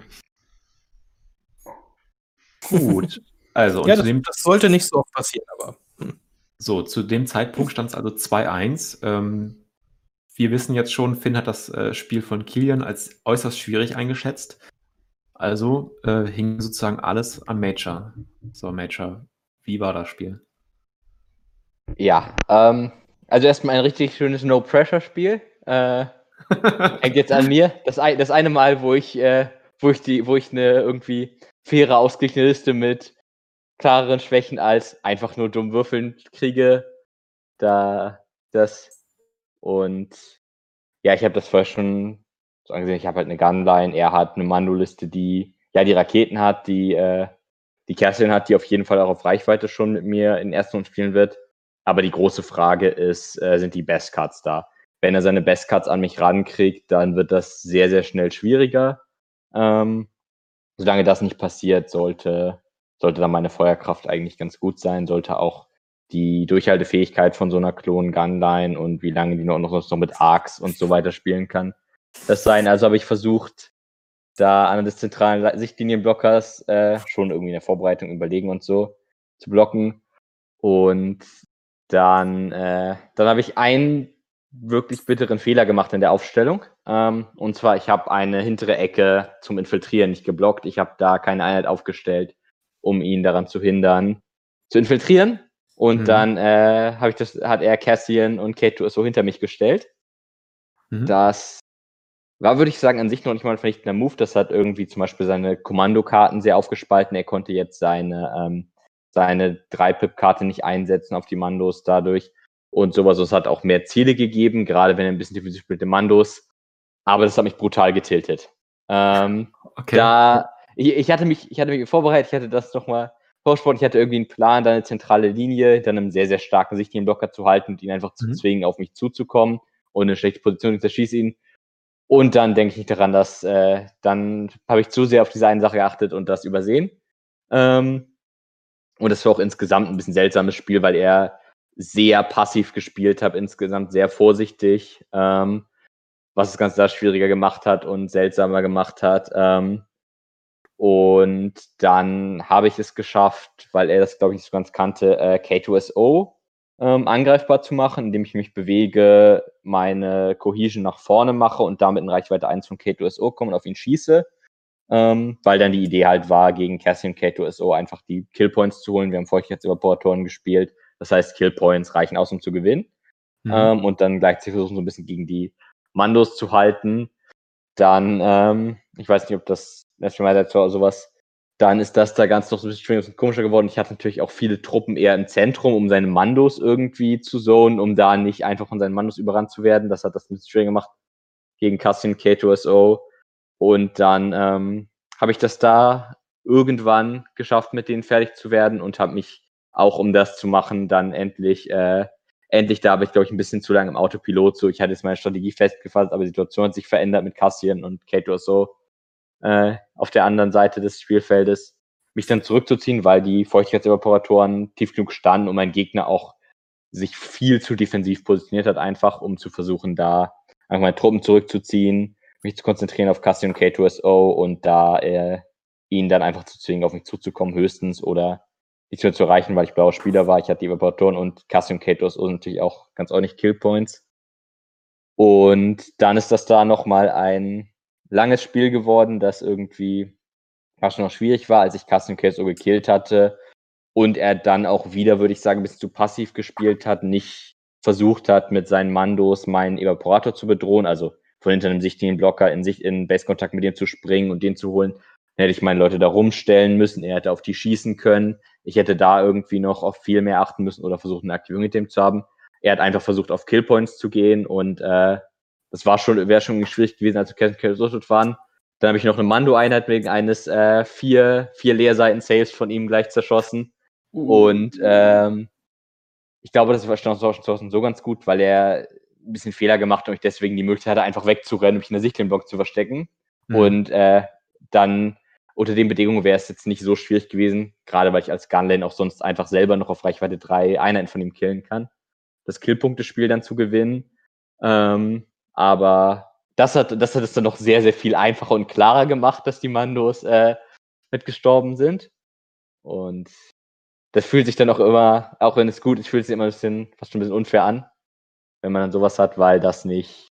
Gut. Also, ja, das, das, sollte nicht so oft passieren, aber. Hm. So, zu dem Zeitpunkt stand es also 2-1. Ähm, wir wissen jetzt schon, Finn hat das äh, Spiel von Kilian als äußerst schwierig eingeschätzt. Also äh, hing sozusagen alles an Major. So, Major, wie war das Spiel? Ja, ähm, also erstmal ein richtig schönes No-Pressure-Spiel. Äh, hängt jetzt an mir. Das, das eine Mal, wo ich, äh, wo ich die, wo ich eine irgendwie faire, ausgeglichene Liste mit klareren Schwächen als einfach nur dumm würfeln kriege, da das und ja, ich habe das vorher schon so angesehen. Ich habe halt eine Gunline, er hat eine Mandoliste, die ja die Raketen hat, die äh, die Kerstin hat, die auf jeden Fall auch auf Reichweite schon mit mir in ersten Runde spielen wird. Aber die große Frage ist, äh, sind die Best Cards da? Wenn er seine Best Cards an mich rankriegt, dann wird das sehr, sehr schnell schwieriger. Ähm, solange das nicht passiert, sollte, sollte dann meine Feuerkraft eigentlich ganz gut sein, sollte auch die Durchhaltefähigkeit von so einer Klon-Gunline und wie lange die noch, noch, noch mit Arcs und so weiter spielen kann. Das sein. Also habe ich versucht, da an des zentralen Sichtlinienblockers äh, schon irgendwie in der Vorbereitung überlegen und so zu blocken. Und dann, äh, dann habe ich einen wirklich bitteren Fehler gemacht in der Aufstellung. Ähm, und zwar, ich habe eine hintere Ecke zum Infiltrieren nicht geblockt. Ich habe da keine Einheit aufgestellt, um ihn daran zu hindern, zu infiltrieren. Und mhm. dann äh, ich das, hat er Cassian und Kate so hinter mich gestellt. Mhm. Das war, würde ich sagen, an sich noch nicht mal ein vernichtender Move. Das hat irgendwie zum Beispiel seine Kommandokarten sehr aufgespalten. Er konnte jetzt seine, ähm, seine 3-Pip-Karte nicht einsetzen auf die Mandos dadurch und sowas. Es hat auch mehr Ziele gegeben, gerade wenn er ein bisschen defensiv spielte Mandos. Aber das hat mich brutal getiltet. Ähm, okay. Da, ich, ich, hatte mich, ich hatte mich vorbereitet, ich hatte das nochmal Vorsport, ich hatte irgendwie einen Plan, da eine zentrale Linie hinter einem sehr, sehr starken sichtlichen Blocker zu halten und ihn einfach zu mhm. zwingen, auf mich zuzukommen und eine schlechte Position, ich zerschieße ihn. Und dann denke ich daran, dass äh, dann habe ich zu sehr auf diese eine Sache geachtet und das übersehen. Ähm, und das war auch insgesamt ein bisschen seltsames Spiel, weil er sehr passiv gespielt hat, insgesamt sehr vorsichtig, ähm, was das Ganze da schwieriger gemacht hat und seltsamer gemacht hat. Ähm, und dann habe ich es geschafft, weil er das, glaube ich, nicht so ganz kannte, äh, K2SO ähm, angreifbar zu machen, indem ich mich bewege, meine Cohesion nach vorne mache und damit in Reichweite 1 von K2SO komme und auf ihn schieße. Ähm, weil dann die Idee halt war, gegen Cassian K2SO einfach die Killpoints zu holen. Wir haben Feuchtigkeitsevaporatoren gespielt. Das heißt, Killpoints reichen aus, um zu gewinnen. Mhm. Ähm, und dann gleichzeitig versuchen, so ein bisschen gegen die Mandos zu halten. Dann, ähm, ich weiß nicht, ob das National Manager oder sowas dann ist das da ganz noch so ein bisschen komischer geworden. Ich hatte natürlich auch viele Truppen eher im Zentrum, um seine Mandos irgendwie zu zonen, um da nicht einfach von seinen Mandos überrannt zu werden. Das hat das ein bisschen schwer gemacht gegen Cassian K2SO. Und dann ähm, habe ich das da irgendwann geschafft, mit denen fertig zu werden und habe mich auch, um das zu machen, dann endlich, äh, endlich da habe ich, glaube ich, ein bisschen zu lange im Autopilot. So, ich hatte jetzt meine Strategie festgefasst, aber die Situation hat sich verändert mit Cassian und K2SO äh, auf der anderen Seite des Spielfeldes, mich dann zurückzuziehen, weil die Feuchtigkeitsevaporatoren tief genug standen und mein Gegner auch sich viel zu defensiv positioniert hat, einfach um zu versuchen, da einfach meine Truppen zurückzuziehen, mich zu konzentrieren auf Cassian K2SO und da äh, ihn dann einfach zu zwingen, auf mich zuzukommen, höchstens oder nichts mehr zu erreichen, weil ich blauer Spieler war. Ich hatte die Evaporatoren und Cassian K2SO natürlich auch ganz ordentlich Killpoints. Und dann ist das da nochmal ein langes Spiel geworden, das irgendwie fast noch schwierig war, als ich Custom Case gekillt hatte und er dann auch wieder, würde ich sagen, ein bisschen zu passiv gespielt hat, nicht versucht hat, mit seinen Mandos meinen Evaporator zu bedrohen, also von hinter einem sichtigen Blocker in, Sicht, in Base-Kontakt mit dem zu springen und den zu holen. Dann hätte ich meine Leute da rumstellen müssen, er hätte auf die schießen können. Ich hätte da irgendwie noch auf viel mehr achten müssen oder versucht, eine Aktivierung mit dem zu haben. Er hat einfach versucht, auf Killpoints zu gehen und äh, das war schon, wäre schon schwierig gewesen, als wir Kelsey waren. Dann habe ich noch eine Mando-Einheit wegen eines äh, vier, vier Leerseiten-Saves von ihm gleich zerschossen. Uh. Und ähm, ich glaube, das war schon so ganz gut, weil er ein bisschen Fehler gemacht hat und ich deswegen die Möglichkeit hatte, einfach wegzurennen und mich in der Sichtlinenblock zu verstecken. Mhm. Und äh, dann unter den Bedingungen wäre es jetzt nicht so schwierig gewesen, gerade weil ich als Gunlane auch sonst einfach selber noch auf Reichweite drei Einheiten von ihm killen kann. Das Killpunktespiel dann zu gewinnen. Ähm, aber das hat, das hat es dann noch sehr, sehr viel einfacher und klarer gemacht, dass die Mandos äh, mitgestorben sind. Und das fühlt sich dann auch immer, auch wenn es gut ist, fühlt sich immer ein bisschen, fast schon ein bisschen unfair an, wenn man dann sowas hat, weil das nicht,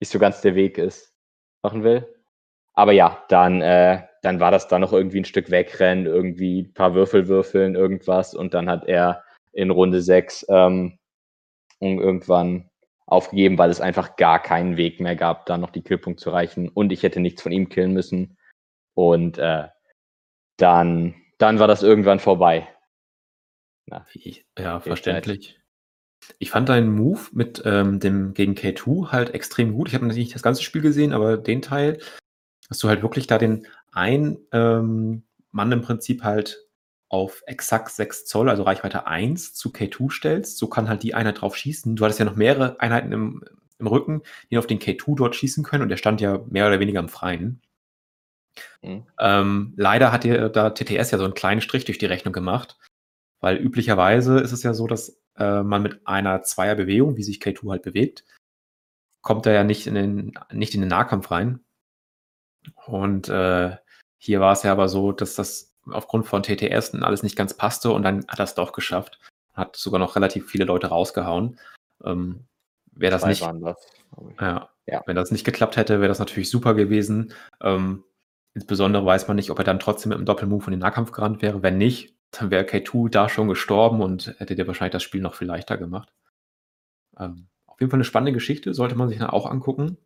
nicht so ganz der Weg ist, machen will. Aber ja, dann, äh, dann war das da noch irgendwie ein Stück wegrennen, irgendwie ein paar Würfel würfeln, irgendwas. Und dann hat er in Runde 6 ähm, irgendwann aufgegeben, weil es einfach gar keinen Weg mehr gab, da noch die Killpunkt zu erreichen. Und ich hätte nichts von ihm killen müssen. Und äh, dann, dann war das irgendwann vorbei. Na, ja, verständlich. Ich fand deinen Move mit ähm, dem gegen K2 halt extrem gut. Ich habe natürlich nicht das ganze Spiel gesehen, aber den Teil, dass du halt wirklich da den einen ähm, Mann im Prinzip halt auf exakt 6 Zoll, also Reichweite 1 zu K2 stellst, so kann halt die Einheit drauf schießen. Du hattest ja noch mehrere Einheiten im, im Rücken, die auf den K2 dort schießen können und der stand ja mehr oder weniger im Freien. Mhm. Ähm, leider hat dir da TTS ja so einen kleinen Strich durch die Rechnung gemacht, weil üblicherweise ist es ja so, dass äh, man mit einer Zweierbewegung, wie sich K2 halt bewegt, kommt er ja nicht in den, nicht in den Nahkampf rein. Und äh, hier war es ja aber so, dass das aufgrund von TTS und alles nicht ganz passte und dann hat er es doch geschafft. Hat sogar noch relativ viele Leute rausgehauen. Ähm, wäre das nicht. Das, ja, ja. Wenn das nicht geklappt hätte, wäre das natürlich super gewesen. Ähm, insbesondere weiß man nicht, ob er dann trotzdem mit einem Doppelmove in den Nahkampf gerannt wäre. Wenn nicht, dann wäre K2 da schon gestorben und hätte dir wahrscheinlich das Spiel noch viel leichter gemacht. Ähm, auf jeden Fall eine spannende Geschichte, sollte man sich dann auch angucken.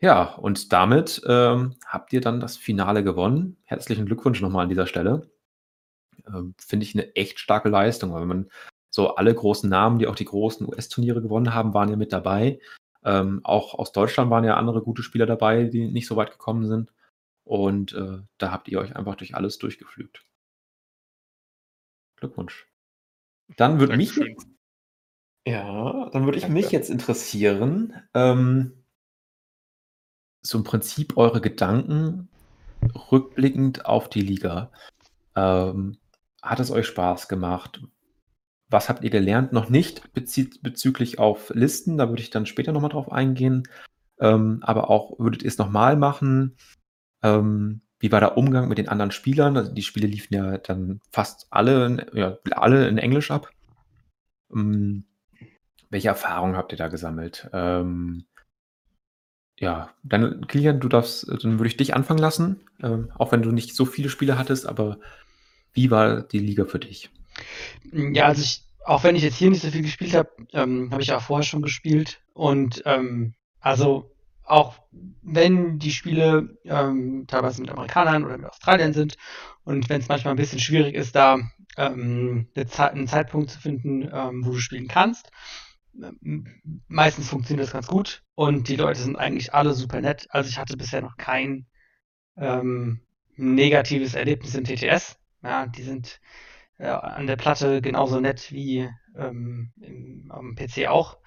Ja, und damit, ähm, habt ihr dann das Finale gewonnen. Herzlichen Glückwunsch nochmal an dieser Stelle. Ähm, finde ich eine echt starke Leistung, weil wenn man so alle großen Namen, die auch die großen US-Turniere gewonnen haben, waren ja mit dabei. Ähm, auch aus Deutschland waren ja andere gute Spieler dabei, die nicht so weit gekommen sind. Und, äh, da habt ihr euch einfach durch alles durchgeflügt. Glückwunsch. Dann würde mich ja, dann würde ich mich jetzt interessieren, ähm so im Prinzip eure Gedanken rückblickend auf die Liga. Ähm, hat es euch Spaß gemacht? Was habt ihr gelernt? Noch nicht bezü bezüglich auf Listen, da würde ich dann später nochmal drauf eingehen. Ähm, aber auch, würdet ihr es nochmal machen? Ähm, wie war der Umgang mit den anderen Spielern? Also die Spiele liefen ja dann fast alle, ja, alle in Englisch ab. Ähm, welche Erfahrungen habt ihr da gesammelt? Ähm, ja, dann Kilian, du darfst dann würde ich dich anfangen lassen, ähm, auch wenn du nicht so viele Spiele hattest, aber wie war die Liga für dich? Ja, also ich auch wenn ich jetzt hier nicht so viel gespielt habe, ähm, habe ich ja vorher schon gespielt und, ähm, also auch wenn die Spiele, ähm, teilweise mit Amerikanern oder mit Australiern sind und wenn es manchmal ein bisschen schwierig ist, da, ähm, 'ne Zei 'n Zeitpunkt zu finden, ähm, wo du spielen kannst, meistens funktioniert das ganz gut und die Leute sind eigentlich alle super nett. Also ich hatte bisher noch kein ähm, negatives Erlebnis in TTS. Ja, die sind äh, an der Platte genauso nett wie ähm, im, am PC auch.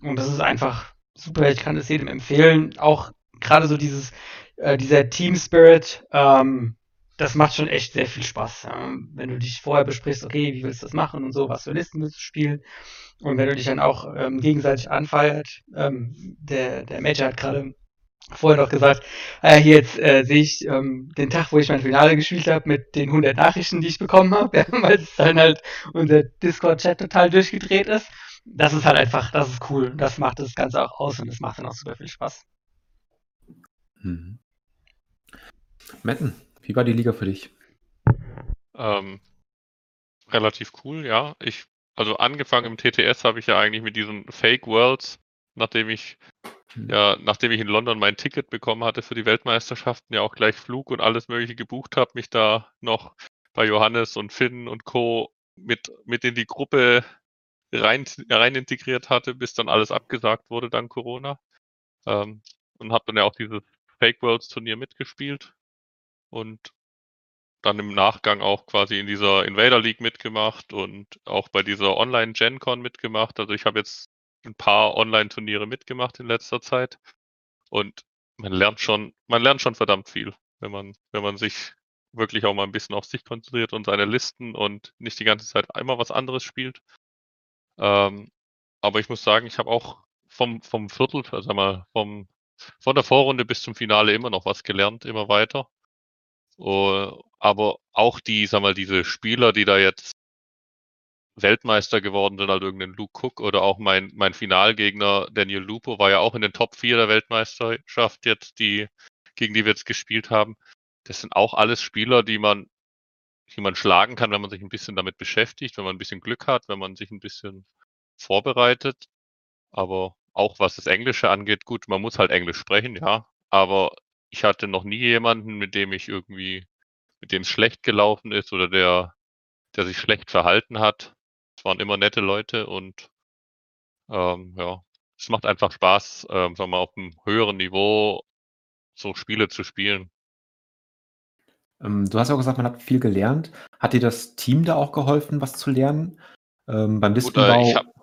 Und das ist einfach super. Ich kann es jedem empfehlen. Auch gerade so dieses, äh, dieser Team Spirit, ähm, das macht schon echt sehr viel Spaß. Wenn du dich vorher besprichst, okay, wie willst du das machen und so, was für Listen willst du spielen. Und wenn du dich dann auch ähm, gegenseitig anfeiert, ähm, der, der Major hat gerade vorher noch gesagt, äh, hier jetzt äh, sehe ich ähm, den Tag, wo ich mein Finale gespielt habe, mit den 100 Nachrichten, die ich bekommen habe, ja, weil es dann halt unser Discord-Chat total durchgedreht ist. Das ist halt einfach, das ist cool. Das macht das Ganze auch aus und es macht dann auch super viel Spaß. Mhm. Metten, wie war die Liga für dich? Ähm, relativ cool, ja. Ich, also angefangen im TTS habe ich ja eigentlich mit diesen Fake Worlds, nachdem ich hm. ja, nachdem ich in London mein Ticket bekommen hatte für die Weltmeisterschaften, ja auch gleich Flug und alles Mögliche gebucht habe, mich da noch bei Johannes und Finn und Co. mit, mit in die Gruppe rein, rein integriert hatte, bis dann alles abgesagt wurde dank Corona. Ähm, und habe dann ja auch dieses Fake Worlds Turnier mitgespielt und dann im Nachgang auch quasi in dieser Invader League mitgemacht und auch bei dieser Online GenCon mitgemacht. Also ich habe jetzt ein paar Online-Turniere mitgemacht in letzter Zeit und man lernt schon, man lernt schon verdammt viel, wenn man, wenn man sich wirklich auch mal ein bisschen auf sich konzentriert und seine Listen und nicht die ganze Zeit einmal was anderes spielt. Ähm, aber ich muss sagen, ich habe auch vom, vom Viertel, also mal, vom, von der Vorrunde bis zum Finale immer noch was gelernt, immer weiter. Uh, aber auch die, sag mal, diese Spieler, die da jetzt Weltmeister geworden sind, halt irgendein Luke Cook oder auch mein, mein Finalgegner Daniel Lupo war ja auch in den Top 4 der Weltmeisterschaft jetzt, die, gegen die wir jetzt gespielt haben. Das sind auch alles Spieler, die man, die man schlagen kann, wenn man sich ein bisschen damit beschäftigt, wenn man ein bisschen Glück hat, wenn man sich ein bisschen vorbereitet. Aber auch was das Englische angeht, gut, man muss halt Englisch sprechen, ja. Aber ich hatte noch nie jemanden, mit dem ich irgendwie, mit dem es schlecht gelaufen ist oder der, der sich schlecht verhalten hat waren immer nette Leute und ähm, ja, es macht einfach Spaß, ähm, sagen wir mal, auf einem höheren Niveau so Spiele zu spielen. Ähm, du hast ja auch gesagt, man hat viel gelernt. Hat dir das Team da auch geholfen, was zu lernen? Ähm, beim Listenbau? Gut, äh, hab, äh,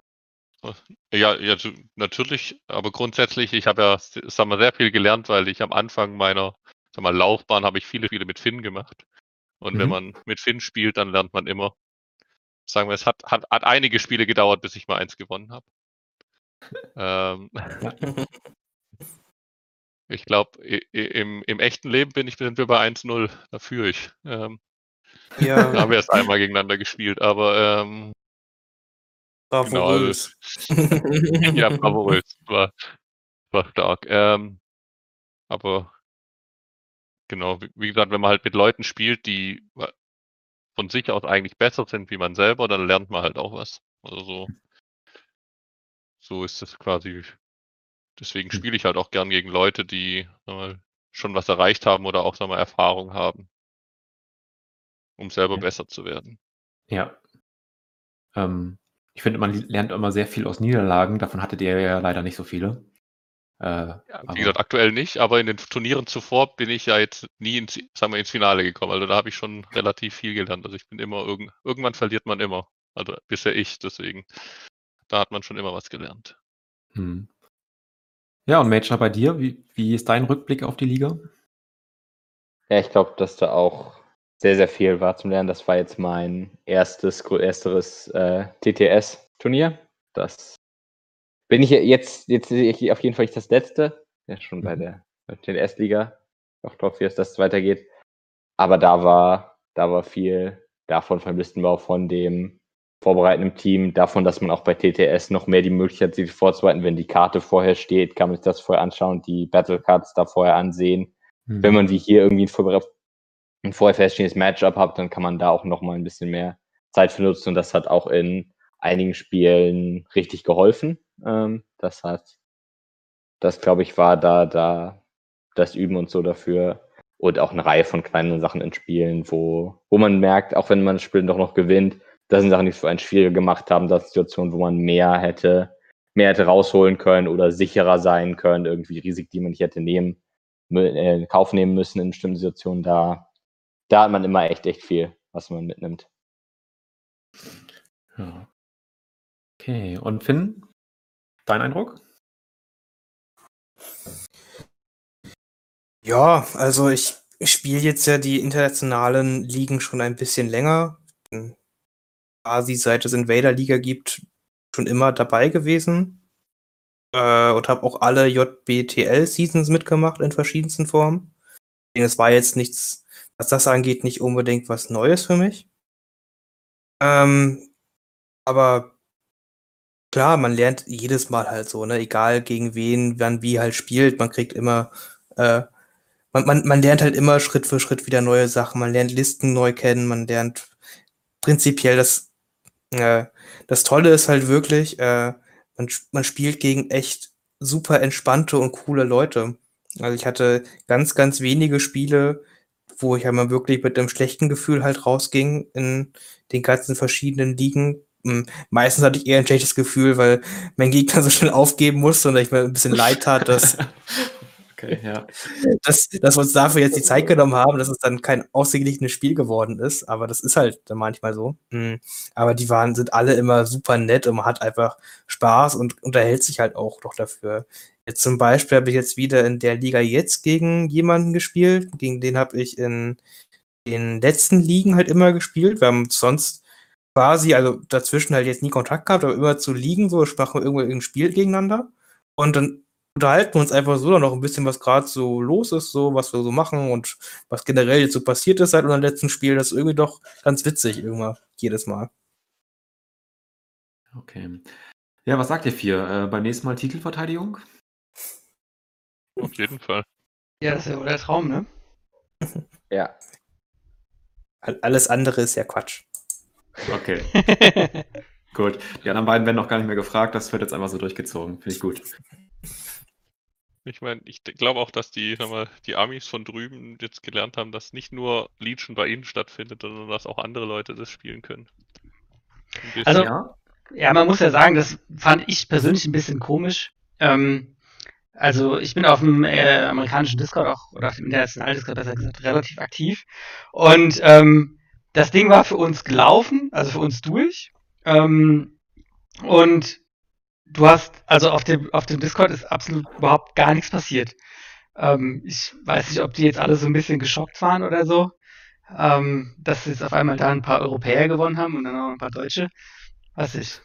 ja, ja, natürlich, aber grundsätzlich, ich habe ja, sag mal, sehr viel gelernt, weil ich am Anfang meiner, sag mal, Laufbahn habe ich viele Spiele mit Finn gemacht. Und mhm. wenn man mit Finn spielt, dann lernt man immer sagen wir, es hat, hat, hat einige Spiele gedauert, bis ich mal eins gewonnen habe. ähm, ich glaube, im, im echten Leben bin ich, sind wir bei 1-0. Da führe ich. Ähm, ja. Da haben wir erst einmal gegeneinander gespielt, aber ähm, Bravourös. Genau, also, ja, bravourös. War, war stark. Ähm, aber genau, wie, wie gesagt, wenn man halt mit Leuten spielt, die von sich aus eigentlich besser sind wie man selber, dann lernt man halt auch was. Also so, so ist es quasi. Deswegen hm. spiele ich halt auch gern gegen Leute, die mal, schon was erreicht haben oder auch mal, Erfahrung haben, um selber ja. besser zu werden. Ja. Ähm, ich finde, man lernt immer sehr viel aus Niederlagen. Davon hattet ihr ja leider nicht so viele. Äh, ja, wie gesagt, aktuell nicht, aber in den Turnieren zuvor bin ich ja jetzt nie ins, sagen wir, ins Finale gekommen. Also da habe ich schon relativ viel gelernt. Also ich bin immer, irgend, irgendwann verliert man immer. Also bisher ich, deswegen. Da hat man schon immer was gelernt. Hm. Ja, und Major bei dir, wie, wie ist dein Rückblick auf die Liga? Ja, ich glaube, dass da auch sehr, sehr viel war zum Lernen. Das war jetzt mein erstes, größeres äh, TTS-Turnier. Das bin ich jetzt, jetzt sehe ich auf jeden Fall nicht das letzte. Ja, schon bei mhm. der, bei der Erstliga. Auch Top 4 ist, dass es weitergeht. Aber da war, da war viel davon vom Listenbau, von dem vorbereitendem Team, davon, dass man auch bei TTS noch mehr die Möglichkeit hat, sich vorzubereiten. Wenn die Karte vorher steht, kann man sich das vorher anschauen, die Battle Cards da vorher ansehen. Mhm. Wenn man wie hier irgendwie ein, ein vorher feststehendes Matchup hat, dann kann man da auch noch mal ein bisschen mehr Zeit für nutzen und das hat auch in einigen Spielen richtig geholfen. Ähm, das hat, das glaube ich, war da, da das Üben und so dafür und auch eine Reihe von kleinen Sachen in Spielen, wo, wo man merkt, auch wenn man das Spiel doch noch gewinnt, das sind Sachen, die für einen schwieriger gemacht haben, das Situationen, wo man mehr hätte, mehr hätte rausholen können oder sicherer sein können, irgendwie Risiken, die man nicht hätte nehmen, äh, in Kauf nehmen müssen in bestimmten Situationen, da, da hat man immer echt, echt viel, was man mitnimmt. Ja. Okay, und Finn, dein Eindruck? Ja, also ich spiele jetzt ja die internationalen Ligen schon ein bisschen länger. Quasi seit es Invader-Liga gibt, schon immer dabei gewesen. Äh, und habe auch alle JBTL-Seasons mitgemacht in verschiedensten Formen. Es war jetzt nichts, was das angeht, nicht unbedingt was Neues für mich. Ähm, aber klar, man lernt jedes Mal halt so, ne? Egal gegen wen, wann wie halt spielt, man kriegt immer, äh, man, man, man lernt halt immer Schritt für Schritt wieder neue Sachen. Man lernt Listen neu kennen, man lernt prinzipiell das, äh, das Tolle ist halt wirklich, äh, man, man spielt gegen echt super entspannte und coole Leute. Also ich hatte ganz, ganz wenige Spiele, wo ich einmal wirklich mit einem schlechten Gefühl halt rausging in den ganzen verschiedenen Ligen. Hm, meistens hatte ich eher ein schlechtes Gefühl, weil mein Gegner so schnell aufgeben musste und ich mir ein bisschen leid tat, dass, okay, ja. dass, dass wir uns dafür jetzt die Zeit genommen haben, dass es dann kein ausgeglichenes Spiel geworden ist. Aber das ist halt dann manchmal so. Hm, aber die waren, sind alle immer super nett und man hat einfach Spaß und unterhält sich halt auch noch dafür. Jetzt zum Beispiel habe ich jetzt wieder in der Liga jetzt gegen jemanden gespielt. Gegen den habe ich in den letzten Ligen halt immer gespielt. Wir haben sonst quasi, also dazwischen halt jetzt nie Kontakt gehabt, aber immer zu Ligen so, sprachen wir irgendwo ein Spiel gegeneinander. Und dann unterhalten wir uns einfach so dann noch ein bisschen, was gerade so los ist, so was wir so machen und was generell jetzt so passiert ist seit unserem letzten Spiel. Das ist irgendwie doch ganz witzig irgendwann, jedes Mal. Okay. Ja, was sagt ihr vier? Äh, beim nächsten Mal Titelverteidigung? Auf jeden Fall. Ja, das ist ja wohl der Traum, ne? ja. Alles andere ist ja Quatsch. Okay. gut. Die anderen beiden werden noch gar nicht mehr gefragt. Das wird jetzt einfach so durchgezogen. Finde ich gut. Ich meine, ich glaube auch, dass die, mal, die Amis von drüben jetzt gelernt haben, dass nicht nur Legion bei ihnen stattfindet, sondern dass auch andere Leute das spielen können. Also, ja. ja, man muss ja sagen, das fand ich persönlich ein bisschen komisch. Ähm, also ich bin auf dem äh, amerikanischen Discord auch, oder auf dem internationalen Discord besser gesagt, relativ aktiv. Und ähm, das Ding war für uns gelaufen, also für uns durch. Ähm, und du hast, also auf dem, auf dem Discord ist absolut überhaupt gar nichts passiert. Ähm, ich weiß nicht, ob die jetzt alle so ein bisschen geschockt waren oder so, ähm, dass jetzt auf einmal da ein paar Europäer gewonnen haben und dann auch ein paar Deutsche. Weiß ich.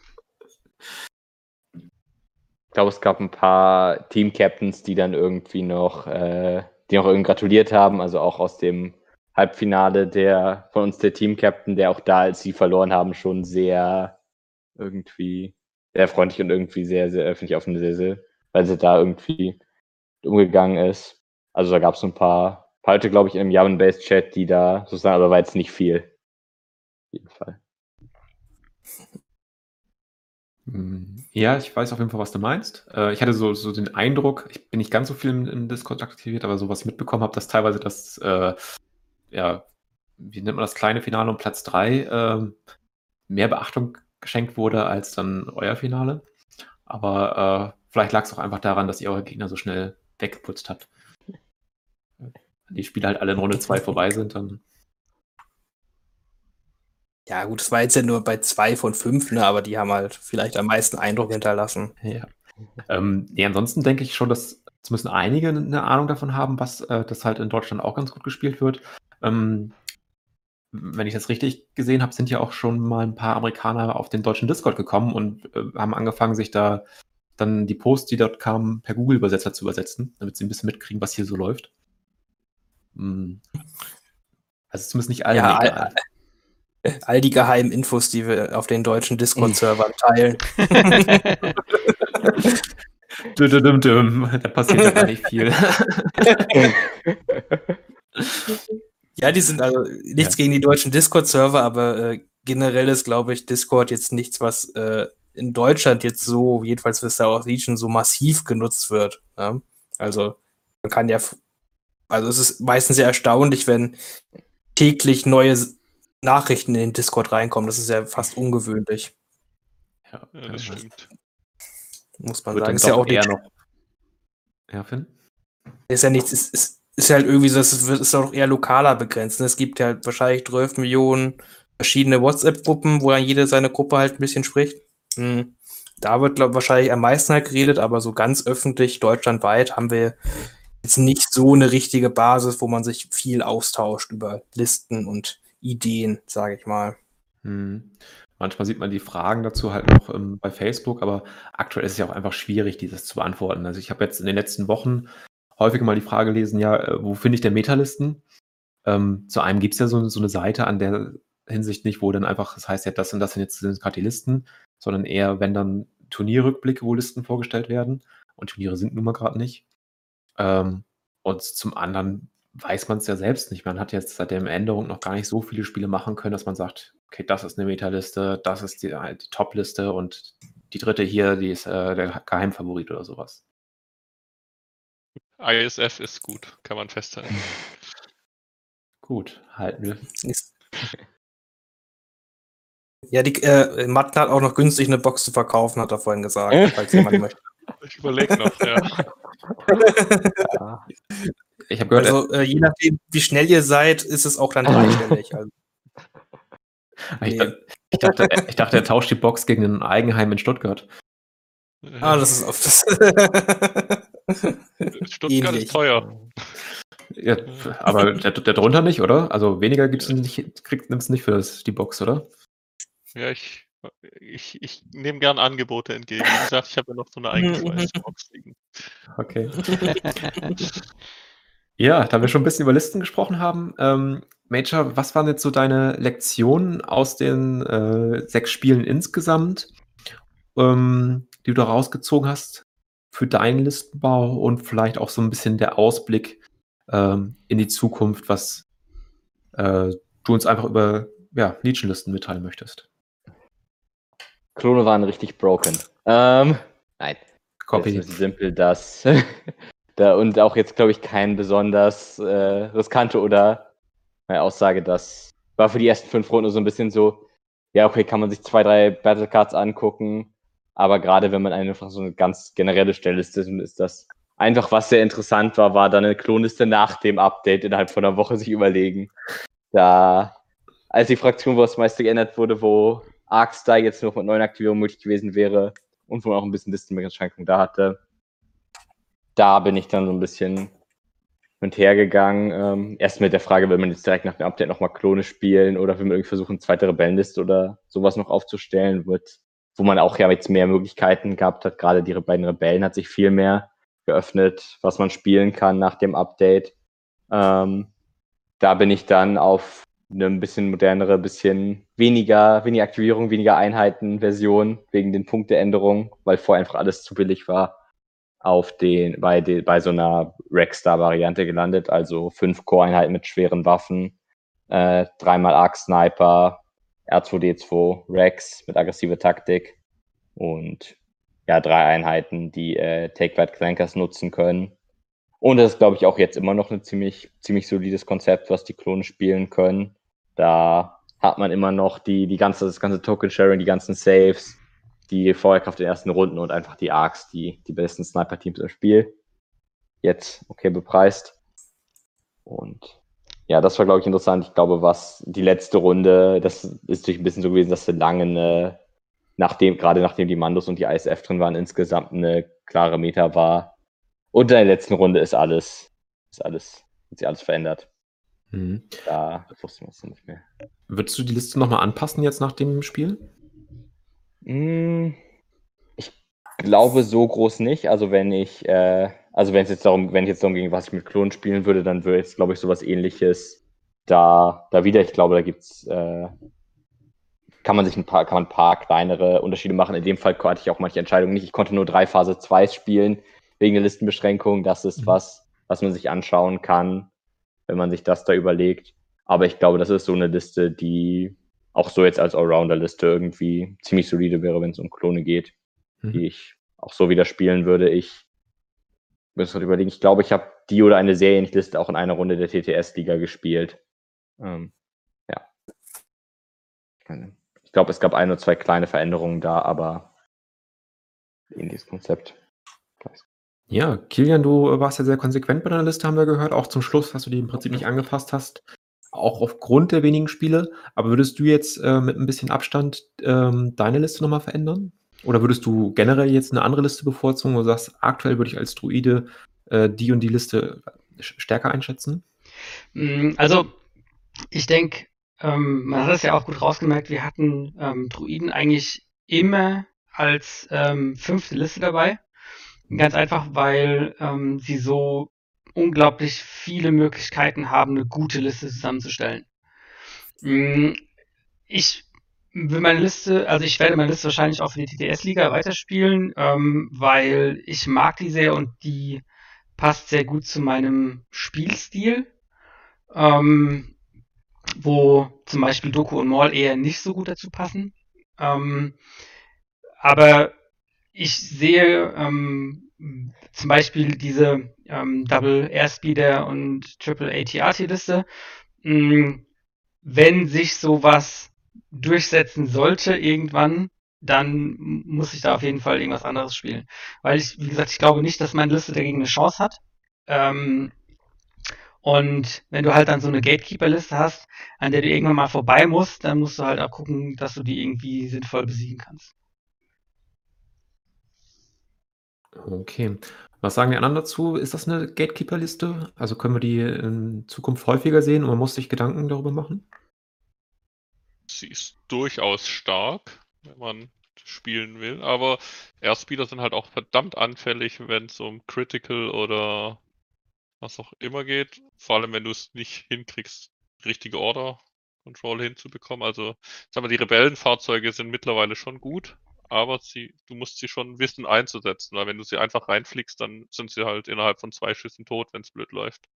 Glaube, es gab ein paar Team-Captains, die dann irgendwie noch, äh, die noch irgendwie gratuliert haben, also auch aus dem Halbfinale der von uns der Team-Captain, der auch da, als sie verloren haben, schon sehr irgendwie sehr freundlich und irgendwie sehr, sehr öffentlich auf sehr, sehr, weil sie da irgendwie umgegangen ist. Also da gab es ein paar, Leute, glaube ich, im Yavin-Based-Chat, die da sozusagen, aber war jetzt nicht viel. Auf jeden Fall. Hm, ja, ich weiß auf jeden Fall, was du meinst. Äh, ich hatte so, so den Eindruck, ich bin nicht ganz so viel im, im Discord aktiviert, aber so was mitbekommen habe, dass teilweise das, äh, ja, wie nennt man das kleine Finale um Platz 3 äh, mehr Beachtung geschenkt wurde als dann euer Finale. Aber äh, vielleicht lag es auch einfach daran, dass ihr eure Gegner so schnell weggeputzt habt. Wenn die Spiele halt alle in Runde 2 vorbei sind, dann. Ja, gut, es war jetzt ja nur bei zwei von fünf, ne, aber die haben halt vielleicht am meisten Eindruck hinterlassen. Ja. Ähm, nee, ansonsten denke ich schon, dass zumindest einige eine Ahnung davon haben, was äh, das halt in Deutschland auch ganz gut gespielt wird. Ähm, wenn ich das richtig gesehen habe, sind ja auch schon mal ein paar Amerikaner auf den deutschen Discord gekommen und äh, haben angefangen, sich da dann die Posts, die dort kamen, per Google-Übersetzer zu übersetzen, damit sie ein bisschen mitkriegen, was hier so läuft. Hm. Also zumindest nicht alle. Ja, All die geheimen Infos, die wir auf den deutschen Discord-Servern teilen. Dum, dum, dum. Da passiert ja gar nicht viel. ja, die sind also nichts ja. gegen die deutschen Discord-Server, aber äh, generell ist, glaube ich, Discord jetzt nichts, was äh, in Deutschland jetzt so, jedenfalls für Star Wars Legion, so massiv genutzt wird. Ja? Also man kann ja, also es ist meistens sehr erstaunlich, wenn täglich neue Nachrichten in den Discord reinkommen. Das ist ja fast ungewöhnlich. Ja, das stimmt. Muss man Wird sagen. Ist ja auch eher noch. Ja, Finn? Ist ja nichts, ist, ist, ist halt irgendwie so, es ist, ist auch eher lokaler begrenzt. Ne? Es gibt ja wahrscheinlich 12 Millionen verschiedene WhatsApp-Gruppen, wo dann jede seine Gruppe halt ein bisschen spricht. Hm. Da wird, glaube ich, wahrscheinlich am meisten halt geredet, aber so ganz öffentlich, deutschlandweit, haben wir jetzt nicht so eine richtige Basis, wo man sich viel austauscht über Listen und Ideen, sage ich mal. Hm. Manchmal sieht man die Fragen dazu halt noch ähm, bei Facebook, aber aktuell ist es ja auch einfach schwierig, dieses zu beantworten. Also ich habe jetzt in den letzten Wochen häufiger mal die Frage gelesen, ja, äh, wo finde ich denn Metalisten? Ähm, zu einem gibt es ja so, so, eine Seite an der Hinsicht nicht, wo dann einfach, das heißt ja, das und das sind jetzt sind gerade die Listen, sondern eher, wenn dann Turnierrückblicke, wo Listen vorgestellt werden. Und Turniere sind nun mal gerade nicht. Ähm, und zum anderen weiß man es ja selbst nicht. Man hat jetzt seit der Änderung noch gar nicht so viele Spiele machen können, dass man sagt, okay, das ist eine Meta-Liste, das ist die, äh, die Top-Liste und die dritte hier, die ist äh, der Geheimfavorit oder sowas. ISF ist gut, kann man festhalten. Gut, halten wir. Ja, die äh, Matten hat auch noch günstig eine Box zu verkaufen, hat er vorhin gesagt, falls jemand möchte. Ich überlege noch, ja. ja. Ich habe gehört, also, äh, je nachdem, wie schnell ihr seid, ist es auch dann dreistellig. Also. Ich, nee. ich, dachte, ich dachte, er tauscht die Box gegen ein Eigenheim in Stuttgart. Ah, das ist oft das. Stuttgart Ähnlich. ist teuer. Ja, aber der, der drunter nicht, oder? Also weniger gibt's nicht, kriegt nimmst nicht für das, die Box, oder? Ja, ich, ich, ich nehme gern Angebote entgegen. Wie gesagt, ich habe ja noch so eine eigene Box liegen. Okay. ja, da wir schon ein bisschen über Listen gesprochen haben, ähm, Major, was waren jetzt so deine Lektionen aus den äh, sechs Spielen insgesamt, ähm, die du da rausgezogen hast für deinen Listenbau und vielleicht auch so ein bisschen der Ausblick ähm, in die Zukunft, was äh, du uns einfach über ja, Nischenlisten mitteilen möchtest? Klone waren richtig broken. Ähm, nein. Copy. Es ist simpel, dass da und auch jetzt, glaube ich, kein besonders äh, riskante oder meine Aussage, das war für die ersten fünf Runden so ein bisschen so, ja, okay, kann man sich zwei, drei Battlecards angucken, aber gerade wenn man einfach so eine ganz generelle Stelle ist, ist das einfach, was sehr interessant war, war dann eine Klonliste nach dem Update innerhalb von einer Woche sich überlegen. Da, als die Fraktion, wo das meiste geändert wurde, wo Arkstar jetzt noch mit neuen Aktivierungen möglich gewesen wäre und wo man auch ein bisschen Listenbeschränkung da hatte, da bin ich dann so ein bisschen und hergegangen. Ähm, erst mit der Frage, will man jetzt direkt nach dem Update nochmal Klone spielen oder will man irgendwie versuchen, zweite Rebellenliste oder sowas noch aufzustellen, wird, wo man auch ja jetzt mehr Möglichkeiten gehabt hat. Gerade die beiden Rebellen hat sich viel mehr geöffnet, was man spielen kann nach dem Update. Ähm, da bin ich dann auf eine ein bisschen modernere, bisschen weniger, weniger Aktivierung, weniger Einheiten Version wegen den Punkteänderungen, weil vorher einfach alles zu billig war auf den, bei, de, bei so einer Rexstar-Variante gelandet, also fünf Core-Einheiten mit schweren Waffen, äh, dreimal Arc-Sniper, R2D2 Rex mit aggressive Taktik und ja, drei Einheiten, die äh, Take-Bad Clankers nutzen können. Und das ist, glaube ich, auch jetzt immer noch ein ziemlich, ziemlich solides Konzept, was die Klone spielen können. Da hat man immer noch die, die ganze, das ganze Token-Sharing, die ganzen Saves, die Feuerkraft den ersten Runden und einfach die Arcs, die, die besten Sniper-Teams im Spiel. Jetzt okay bepreist. Und ja, das war, glaube ich, interessant. Ich glaube, was die letzte Runde, das ist natürlich ein bisschen so gewesen, dass sie lange eine, nachdem, gerade nachdem die Mandos und die ISF drin waren, insgesamt eine klare Meta war. Und in der letzten Runde ist alles, ist alles, hat sich alles verändert. Mhm. Da wussten wir es nicht mehr. Würdest du die Liste nochmal anpassen jetzt nach dem Spiel? Hm, ich glaube so groß nicht. Also wenn ich, äh, also wenn es jetzt darum, wenn ich jetzt darum ging, was ich mit Klonen spielen würde, dann würde jetzt, glaube ich, sowas ähnliches da, da wieder. Ich glaube, da gibt es äh, kann man sich ein paar, kann man ein paar kleinere Unterschiede machen. In dem Fall hatte ich auch manche Entscheidungen nicht. Ich konnte nur drei Phase 2 spielen wegen der Listenbeschränkung. Das ist mhm. was, was man sich anschauen kann, wenn man sich das da überlegt. Aber ich glaube, das ist so eine Liste, die auch so jetzt als Allrounder-Liste irgendwie ziemlich solide wäre, wenn es um Klone geht, mhm. die ich auch so wieder spielen würde. Ich muss gerade überlegen, ich glaube, ich habe die oder eine Serienliste auch in einer Runde der TTS-Liga gespielt. Ähm, ja. Ich glaube, es gab ein oder zwei kleine Veränderungen da, aber in dieses Konzept. Ja, Kilian, du warst ja sehr konsequent bei deiner Liste, haben wir gehört. Auch zum Schluss, dass du die im Prinzip nicht angepasst hast. Auch aufgrund der wenigen Spiele. Aber würdest du jetzt äh, mit ein bisschen Abstand ähm, deine Liste nochmal verändern? Oder würdest du generell jetzt eine andere Liste bevorzugen, du sagst, aktuell würde ich als Druide äh, die und die Liste stärker einschätzen? Mm, also, ich denke, ähm, man hat es ja auch gut rausgemerkt, wir hatten ähm, Druiden eigentlich immer als ähm, fünfte Liste dabei. Ganz einfach, weil ähm, sie so unglaublich viele Möglichkeiten haben, eine gute Liste zusammenzustellen. Mm, ich will meine Liste, also ich werde meine Liste wahrscheinlich auch für die TTS-Liga weiterspielen, ähm, weil ich mag die sehr und die passt sehr gut zu meinem Spielstil. Ähm, wo zum Beispiel Doku und Maul eher nicht so gut dazu passen. Ähm, aber ich sehe zum Beispiel diese ähm, Double Airspeeder und Triple ATRT-Liste. Mm, wenn sich sowas durchsetzen sollte irgendwann, dann muss ich da auf jeden Fall irgendwas anderes spielen. Weil ich, wie gesagt, ich glaube nicht, dass meine Liste dagegen eine Chance hat. Ähm, und wenn du halt dann so eine Gatekeeper-Liste hast, an der du irgendwann mal vorbei musst, dann musst du halt auch gucken, dass du die irgendwie sinnvoll besiegen kannst. Okay. Was sagen die anderen dazu? Ist das eine Gatekeeper-Liste? Also können wir die in Zukunft häufiger sehen und man muss sich Gedanken darüber machen? Sie ist durchaus stark, wenn man spielen will, aber Erstspieler sind halt auch verdammt anfällig, wenn es um Critical oder was auch immer geht. Vor allem, wenn du es nicht hinkriegst, richtige Order Control hinzubekommen. Also, sagen wir, die Rebellenfahrzeuge sind mittlerweile schon gut, aber sie, du musst sie schon wissen einzusetzen, weil wenn du sie einfach reinfliegst, dann sind sie halt innerhalb von zwei Schüssen tot, wenn es blöd läuft.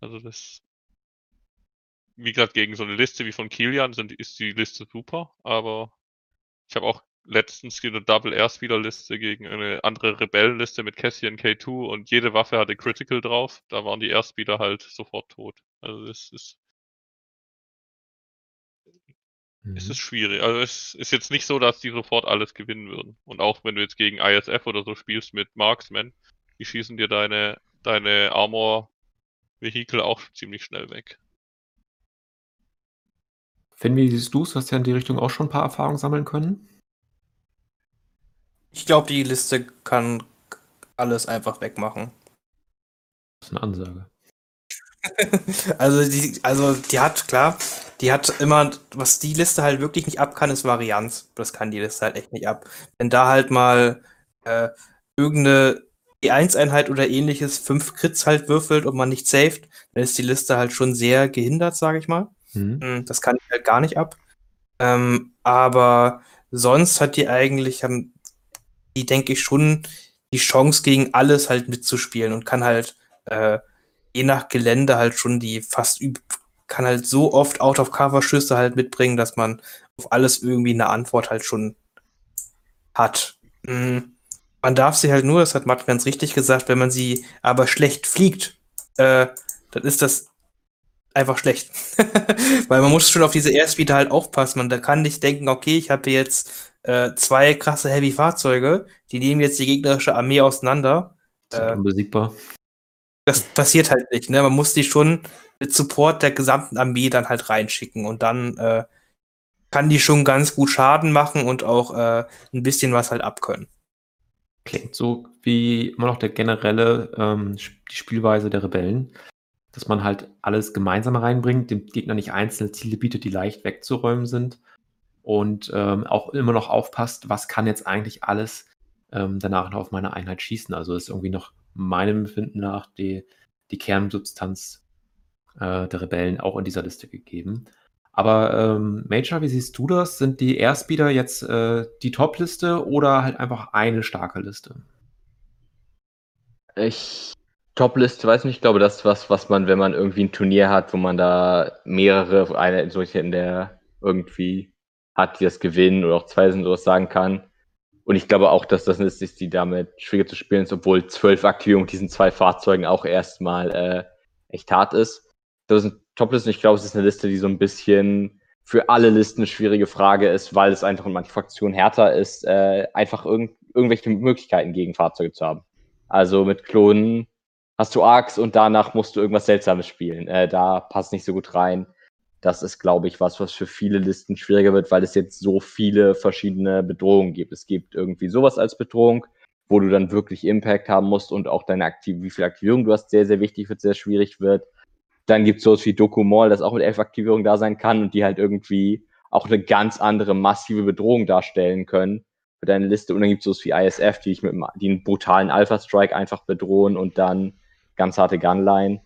Also das, wie gesagt, gegen so eine Liste wie von Kilian sind, ist die Liste super, aber ich habe auch letztens eine Double Airspeeder Liste gegen eine andere Rebellenliste mit Cassian K2 und jede Waffe hatte Critical drauf. Da waren die Airspeeder halt sofort tot. Also es ist mhm. es ist schwierig. Also es ist jetzt nicht so, dass die sofort alles gewinnen würden. Und auch wenn du jetzt gegen ISF oder so spielst mit Marksman, die schießen dir deine deine Armor Vehikel auch ziemlich schnell weg. Finn, wie siehst du es? Hast ja in die Richtung auch schon ein paar Erfahrungen sammeln können? Ich glaube, die Liste kann alles einfach wegmachen. Das ist eine Ansage. Also, die, also die hat, klar, die hat immer, was die Liste halt wirklich nicht ab kann, ist Varianz. Das kann die Liste halt echt nicht ab. Wenn da halt mal äh, irgendeine E1-Einheit oder ähnliches fünf Crits halt würfelt und man nicht saved, dann ist die Liste halt schon sehr gehindert, sage ich mal. Mhm. Hm, das kann ich halt gar nicht ab. Ähm, aber sonst hat die eigentlich, haben die, denke ich, schon die Chance, gegen alles halt mitzuspielen und kann halt äh, je nach Gelände halt schon die fast kann halt so oft Out-of-Cover-Schüsse halt mitbringen, dass man auf alles irgendwie eine Antwort halt schon hat. Mhm. Man darf sie halt nur, das hat Matt ganz richtig gesagt, wenn man sie aber schlecht fliegt, äh, dann ist das einfach schlecht. Weil man muss schon auf diese Airspeeder halt aufpassen. Man da kann nicht denken, okay, ich habe jetzt äh, zwei krasse Heavy-Fahrzeuge, die nehmen jetzt die gegnerische Armee auseinander. Äh, unbesiegbar. Das passiert halt nicht, ne? Man muss die schon mit Support der gesamten Armee dann halt reinschicken und dann äh, kann die schon ganz gut Schaden machen und auch äh, ein bisschen was halt abkönnen. Klingt so wie immer noch der generelle ähm, die Spielweise der Rebellen, dass man halt alles gemeinsam reinbringt, dem Gegner nicht einzelne Ziele bietet, die leicht wegzuräumen sind und ähm, auch immer noch aufpasst, was kann jetzt eigentlich alles ähm, danach noch auf meine Einheit schießen. Also ist irgendwie noch meinem Befinden nach die, die Kernsubstanz äh, der Rebellen auch in dieser Liste gegeben. Aber ähm, Major, wie siehst du das? Sind die Airspeeder jetzt äh, die Top-Liste oder halt einfach eine starke Liste? Ich Top-Liste, weiß nicht, ich glaube, das ist was, was man, wenn man irgendwie ein Turnier hat, wo man da mehrere, eine solche in der irgendwie hat, die das gewinnen oder auch zwei sind, sowas sagen kann. Und ich glaube auch, dass das eine die damit schwieriger zu spielen ist, obwohl zwölf Aktivierungen mit diesen zwei Fahrzeugen auch erstmal äh, echt hart ist. Das ist eine Top-Liste. Ich glaube, es ist eine Liste, die so ein bisschen für alle Listen eine schwierige Frage ist, weil es einfach in manchen Fraktionen härter ist, äh, einfach irg irgendwelche Möglichkeiten gegen Fahrzeuge zu haben. Also mit Klonen hast du Arcs und danach musst du irgendwas Seltsames spielen. Äh, da passt nicht so gut rein. Das ist, glaube ich, was, was für viele Listen schwieriger wird, weil es jetzt so viele verschiedene Bedrohungen gibt. Es gibt irgendwie sowas als Bedrohung, wo du dann wirklich Impact haben musst und auch deine Aktiv wie viel Aktivierung du hast, sehr, sehr wichtig wird, sehr schwierig wird. Dann gibt es sowas wie Dokumol, das auch mit elf Aktivierung da sein kann und die halt irgendwie auch eine ganz andere massive Bedrohung darstellen können für deine Liste. Und dann gibt es sowas wie ISF, die dich mit die einen brutalen Alpha-Strike einfach bedrohen und dann ganz harte Gunline.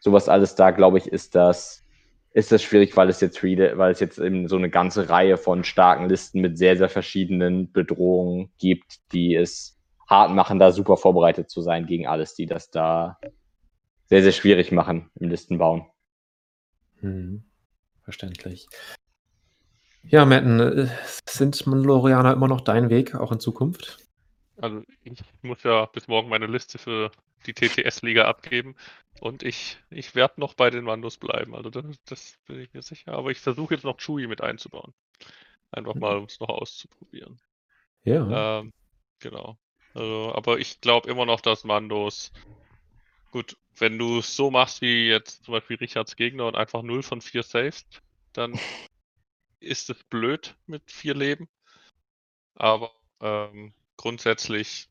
Sowas alles da, glaube ich, ist das, ist das schwierig, weil es jetzt weil es jetzt eben so eine ganze Reihe von starken Listen mit sehr, sehr verschiedenen Bedrohungen gibt, die es hart machen, da super vorbereitet zu sein gegen alles, die das da sehr, sehr schwierig machen im Listenbauen. Hm, verständlich. Ja, Matten, äh, sind Mandalorianer immer noch dein Weg, auch in Zukunft? Also ich muss ja bis morgen meine Liste für die TTS-Liga abgeben. Und ich, ich werde noch bei den Mandos bleiben. Also das, das, bin ich mir sicher. Aber ich versuche jetzt noch Chewie mit einzubauen. Einfach mal, um es noch auszuprobieren. Ja. Ähm, genau. Also, aber ich glaube immer noch, dass Mandos. Gut, wenn du es so machst wie jetzt zum Beispiel Richards Gegner und einfach 0 von 4 savest, dann ist es blöd mit 4 Leben. Aber ähm, grundsätzlich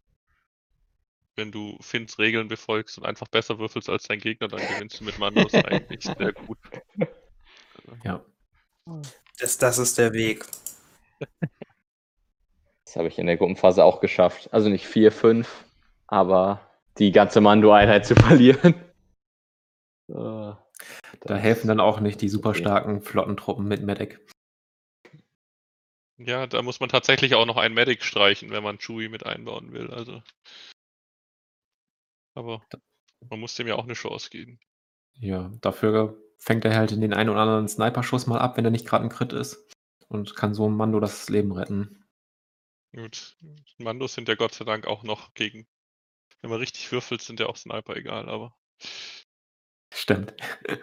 wenn du Finns Regeln befolgst und einfach besser würfelst als dein Gegner, dann gewinnst du mit Mandos eigentlich sehr gut. Ja. Das, das ist der Weg. Das habe ich in der Gruppenphase auch geschafft. Also nicht 4, 5, aber die ganze Mando-Einheit zu verlieren. Da helfen dann auch nicht die super starken Flottentruppen mit Medic. Ja, da muss man tatsächlich auch noch einen Medic streichen, wenn man Chewie mit einbauen will. Also aber man muss dem ja auch eine Chance geben. Ja, dafür fängt er halt in den einen oder anderen Sniper-Schuss mal ab, wenn er nicht gerade ein Crit ist. Und kann so einem Mando das Leben retten. Gut, Mandos sind ja Gott sei Dank auch noch gegen. Wenn man richtig würfelt, sind ja auch Sniper egal, aber. Stimmt.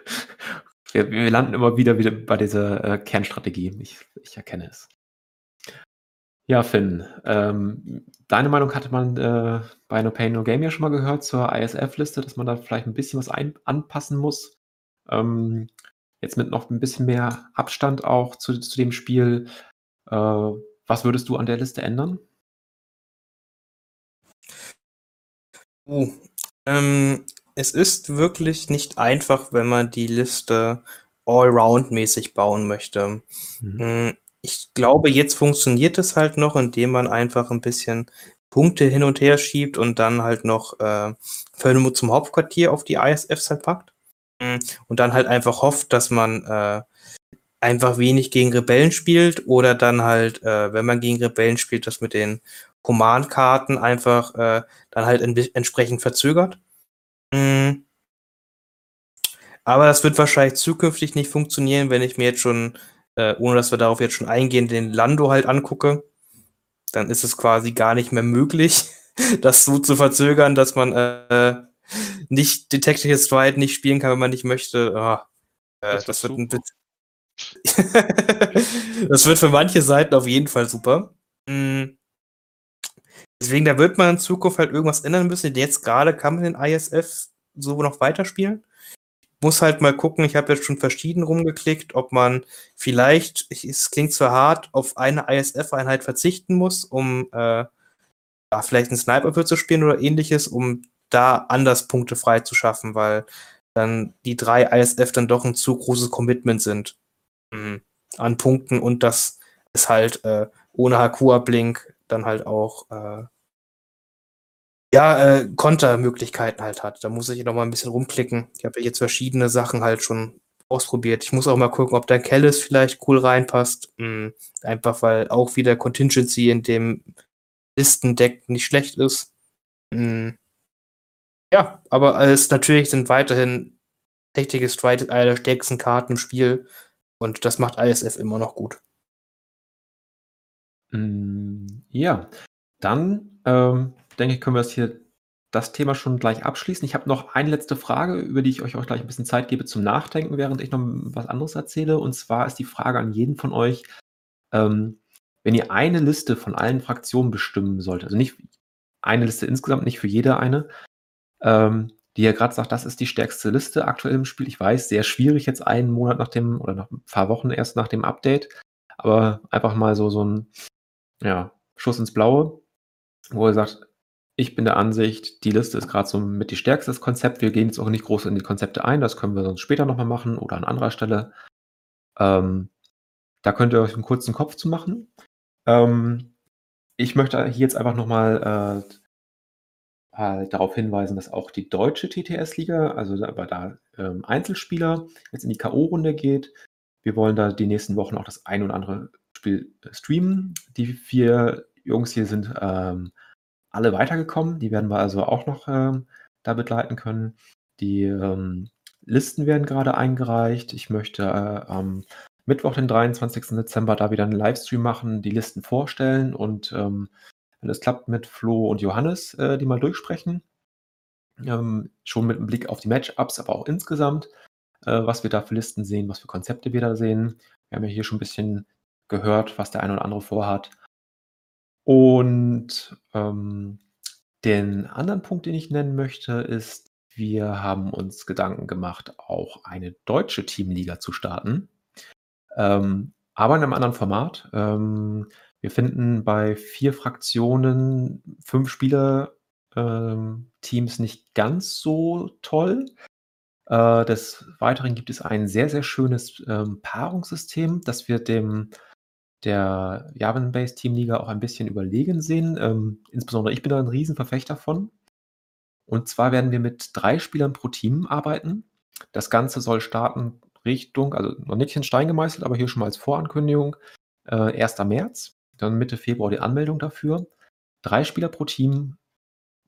Wir, wir landen immer wieder, wieder bei dieser äh, Kernstrategie. Ich, ich erkenne es. Ja, Finn, ähm, deine Meinung hatte man äh, bei No Pain No Game ja schon mal gehört zur ISF-Liste, dass man da vielleicht ein bisschen was ein anpassen muss. Ähm, jetzt mit noch ein bisschen mehr Abstand auch zu, zu dem Spiel. Äh, was würdest du an der Liste ändern? Uh, ähm, es ist wirklich nicht einfach, wenn man die Liste allround-mäßig bauen möchte. Mhm. Ich glaube, jetzt funktioniert es halt noch, indem man einfach ein bisschen Punkte hin und her schiebt und dann halt noch äh, Völmut zum Hauptquartier auf die ISFs halt packt. Mhm. Und dann halt einfach hofft, dass man äh, einfach wenig gegen Rebellen spielt oder dann halt, äh, wenn man gegen Rebellen spielt, das mit den Command-Karten einfach äh, dann halt entsprechend verzögert. Mhm. Aber das wird wahrscheinlich zukünftig nicht funktionieren, wenn ich mir jetzt schon äh, ohne dass wir darauf jetzt schon eingehen, den Lando halt angucke, dann ist es quasi gar nicht mehr möglich, das so zu verzögern, dass man äh, nicht Detective Stride nicht spielen kann, wenn man nicht möchte. Oh, äh, das, das, wird ein das wird für manche Seiten auf jeden Fall super. Mhm. Deswegen, da wird man in Zukunft halt irgendwas ändern müssen. Jetzt gerade kann man den ISF so noch weiterspielen muss halt mal gucken, ich habe jetzt schon verschieden rumgeklickt, ob man vielleicht, es klingt zwar hart, auf eine ISF-Einheit verzichten muss, um äh, ja, vielleicht einen Sniper für zu spielen oder ähnliches, um da anders Punkte frei zu schaffen, weil dann die drei ISF dann doch ein zu großes Commitment sind mhm. an Punkten und das ist halt äh, ohne Hakua-Blink dann halt auch äh, ja, äh, Kontermöglichkeiten halt hat. Da muss ich noch mal ein bisschen rumklicken. Ich habe jetzt verschiedene Sachen halt schon ausprobiert. Ich muss auch mal gucken, ob der Kellis vielleicht cool reinpasst. Mhm. Einfach weil auch wieder Contingency in dem Listendeck nicht schlecht ist. Mhm. Ja, aber es natürlich sind weiterhin Technik Stride eine der stärksten Karten im Spiel und das macht ISF immer noch gut. Mm, ja, dann ähm, denke ich, können wir das hier das Thema schon gleich abschließen. Ich habe noch eine letzte Frage, über die ich euch auch gleich ein bisschen Zeit gebe zum Nachdenken, während ich noch was anderes erzähle. Und zwar ist die Frage an jeden von euch, ähm, wenn ihr eine Liste von allen Fraktionen bestimmen sollt, also nicht eine Liste insgesamt, nicht für jede eine, ähm, die ja gerade sagt, das ist die stärkste Liste aktuell im Spiel. Ich weiß, sehr schwierig jetzt einen Monat nach dem oder nach ein paar Wochen erst nach dem Update, aber einfach mal so, so ein ja, Schuss ins Blaue, wo er sagt, ich bin der Ansicht, die Liste ist gerade so mit die stärkste das Konzept. Wir gehen jetzt auch nicht groß in die Konzepte ein, das können wir sonst später nochmal machen oder an anderer Stelle. Ähm, da könnt ihr euch einen kurzen Kopf zu machen. Ähm, ich möchte hier jetzt einfach nochmal äh, halt darauf hinweisen, dass auch die deutsche TTS-Liga, also aber da ähm, Einzelspieler, jetzt in die K.O.-Runde geht. Wir wollen da die nächsten Wochen auch das ein oder andere Spiel äh, streamen. Die vier Jungs hier sind ähm, alle weitergekommen. Die werden wir also auch noch ähm, da begleiten können. Die ähm, Listen werden gerade eingereicht. Ich möchte äh, am Mittwoch, den 23. Dezember, da wieder einen Livestream machen, die Listen vorstellen und ähm, wenn es klappt, mit Flo und Johannes äh, die mal durchsprechen. Ähm, schon mit einem Blick auf die Matchups, aber auch insgesamt, äh, was wir da für Listen sehen, was für Konzepte wir da sehen. Wir haben ja hier schon ein bisschen gehört, was der eine oder andere vorhat. Und ähm, den anderen Punkt, den ich nennen möchte, ist, wir haben uns Gedanken gemacht, auch eine deutsche Teamliga zu starten. Ähm, aber in einem anderen Format. Ähm, wir finden bei vier Fraktionen, fünf Spieler ähm, Teams nicht ganz so toll. Äh, des Weiteren gibt es ein sehr, sehr schönes ähm, Paarungssystem, das wir dem der Javan-Based Teamliga auch ein bisschen überlegen sehen. Ähm, insbesondere ich bin da ein Riesenverfechter von. Und zwar werden wir mit drei Spielern pro Team arbeiten. Das Ganze soll starten Richtung, also noch nicht in Stein gemeißelt, aber hier schon mal als Vorankündigung, äh, 1. März dann Mitte Februar die Anmeldung dafür. Drei Spieler pro Team,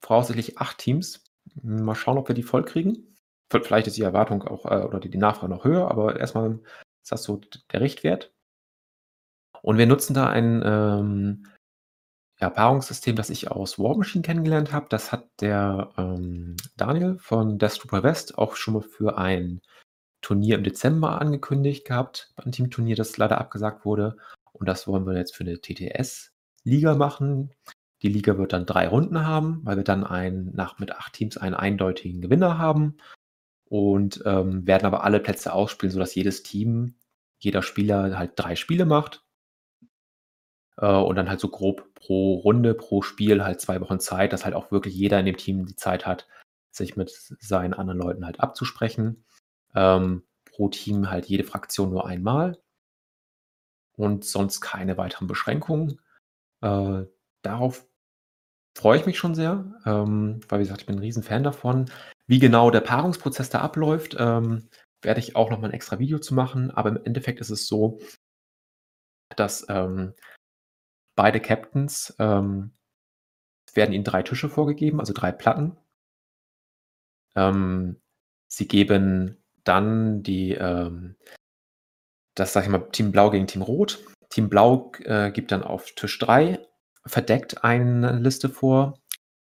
voraussichtlich acht Teams. Mal schauen, ob wir die voll kriegen. Vielleicht ist die Erwartung auch äh, oder die, die Nachfrage noch höher, aber erstmal ist das so der Richtwert. Und wir nutzen da ein ähm, ja, Paarungssystem, das ich aus War Machine kennengelernt habe. Das hat der ähm, Daniel von Death Trooper West auch schon mal für ein Turnier im Dezember angekündigt gehabt, ein Teamturnier, das leider abgesagt wurde. Und das wollen wir jetzt für eine TTS-Liga machen. Die Liga wird dann drei Runden haben, weil wir dann ein, nach, mit acht Teams einen eindeutigen Gewinner haben und ähm, werden aber alle Plätze ausspielen, sodass jedes Team, jeder Spieler halt drei Spiele macht und dann halt so grob pro Runde, pro Spiel halt zwei Wochen Zeit, dass halt auch wirklich jeder in dem Team die Zeit hat, sich mit seinen anderen Leuten halt abzusprechen. Ähm, pro Team halt jede Fraktion nur einmal und sonst keine weiteren Beschränkungen. Äh, darauf freue ich mich schon sehr, ähm, weil wie gesagt, ich bin ein Riesenfan davon. Wie genau der Paarungsprozess da abläuft, ähm, werde ich auch noch mal ein extra Video zu machen. Aber im Endeffekt ist es so, dass ähm, beide Captains ähm, werden ihnen drei Tische vorgegeben, also drei Platten. Ähm, sie geben dann die ähm, das sage ich mal Team Blau gegen Team Rot. Team Blau äh, gibt dann auf Tisch 3 verdeckt eine Liste vor.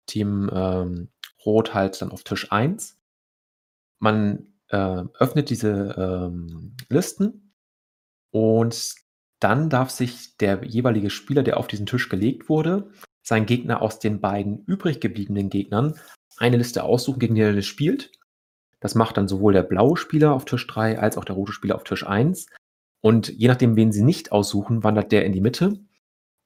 Team ähm, Rot halt dann auf Tisch 1. Man äh, öffnet diese ähm, Listen und dann darf sich der jeweilige Spieler, der auf diesen Tisch gelegt wurde, seinen Gegner aus den beiden übrig gebliebenen Gegnern eine Liste aussuchen, gegen die er spielt. Das macht dann sowohl der blaue Spieler auf Tisch 3 als auch der rote Spieler auf Tisch 1. Und je nachdem, wen sie nicht aussuchen, wandert der in die Mitte.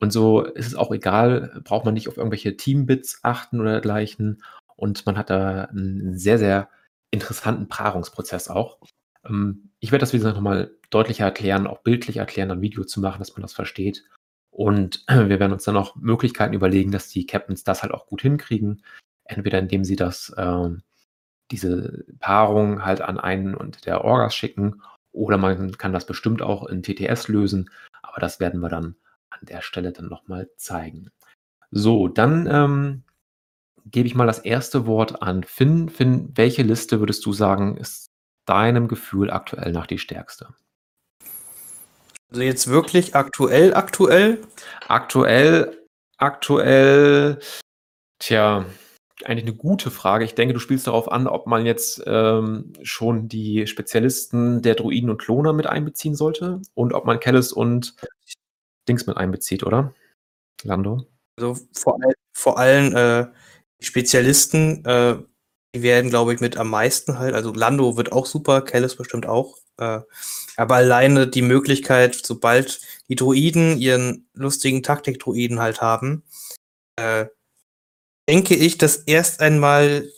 Und so ist es auch egal, braucht man nicht auf irgendwelche Teambits achten oder dergleichen. Und man hat da einen sehr, sehr interessanten Paarungsprozess auch. Ähm, ich werde das, wie gesagt, nochmal deutlicher erklären, auch bildlich erklären, ein Video zu machen, dass man das versteht. Und wir werden uns dann auch Möglichkeiten überlegen, dass die Captains das halt auch gut hinkriegen. Entweder indem sie das ähm, diese Paarung halt an einen und der Orgas schicken. Oder man kann das bestimmt auch in TTS lösen. Aber das werden wir dann an der Stelle dann nochmal zeigen. So, dann ähm, gebe ich mal das erste Wort an Finn. Finn, welche Liste würdest du sagen, ist deinem Gefühl aktuell nach die stärkste? Also jetzt wirklich aktuell, aktuell? Aktuell, aktuell, tja, eigentlich eine gute Frage. Ich denke, du spielst darauf an, ob man jetzt ähm, schon die Spezialisten der Druiden und Kloner mit einbeziehen sollte und ob man Kellis und Dings mit einbezieht, oder? Lando? Also vor, all, vor allem äh, Spezialisten, äh, die werden, glaube ich, mit am meisten halt. Also Lando wird auch super, Kellis bestimmt auch. Äh, aber alleine die Möglichkeit, sobald die Druiden ihren lustigen Taktik-Druiden halt haben, äh, denke ich, dass erst einmal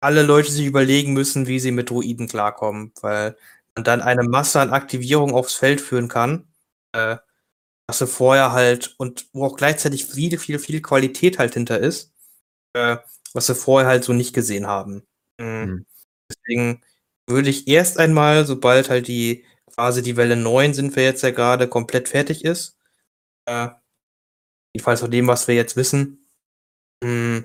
alle Leute sich überlegen müssen, wie sie mit Druiden klarkommen, weil man dann eine Masse an Aktivierung aufs Feld führen kann, äh, was du vorher halt und wo auch gleichzeitig viel, viel, viel Qualität halt hinter ist, äh, was wir vorher halt so nicht gesehen haben. Mhm. Mhm. Deswegen würde ich erst einmal, sobald halt die quasi die Welle 9 sind wir jetzt ja gerade komplett fertig ist, äh, jedenfalls von dem, was wir jetzt wissen, mh,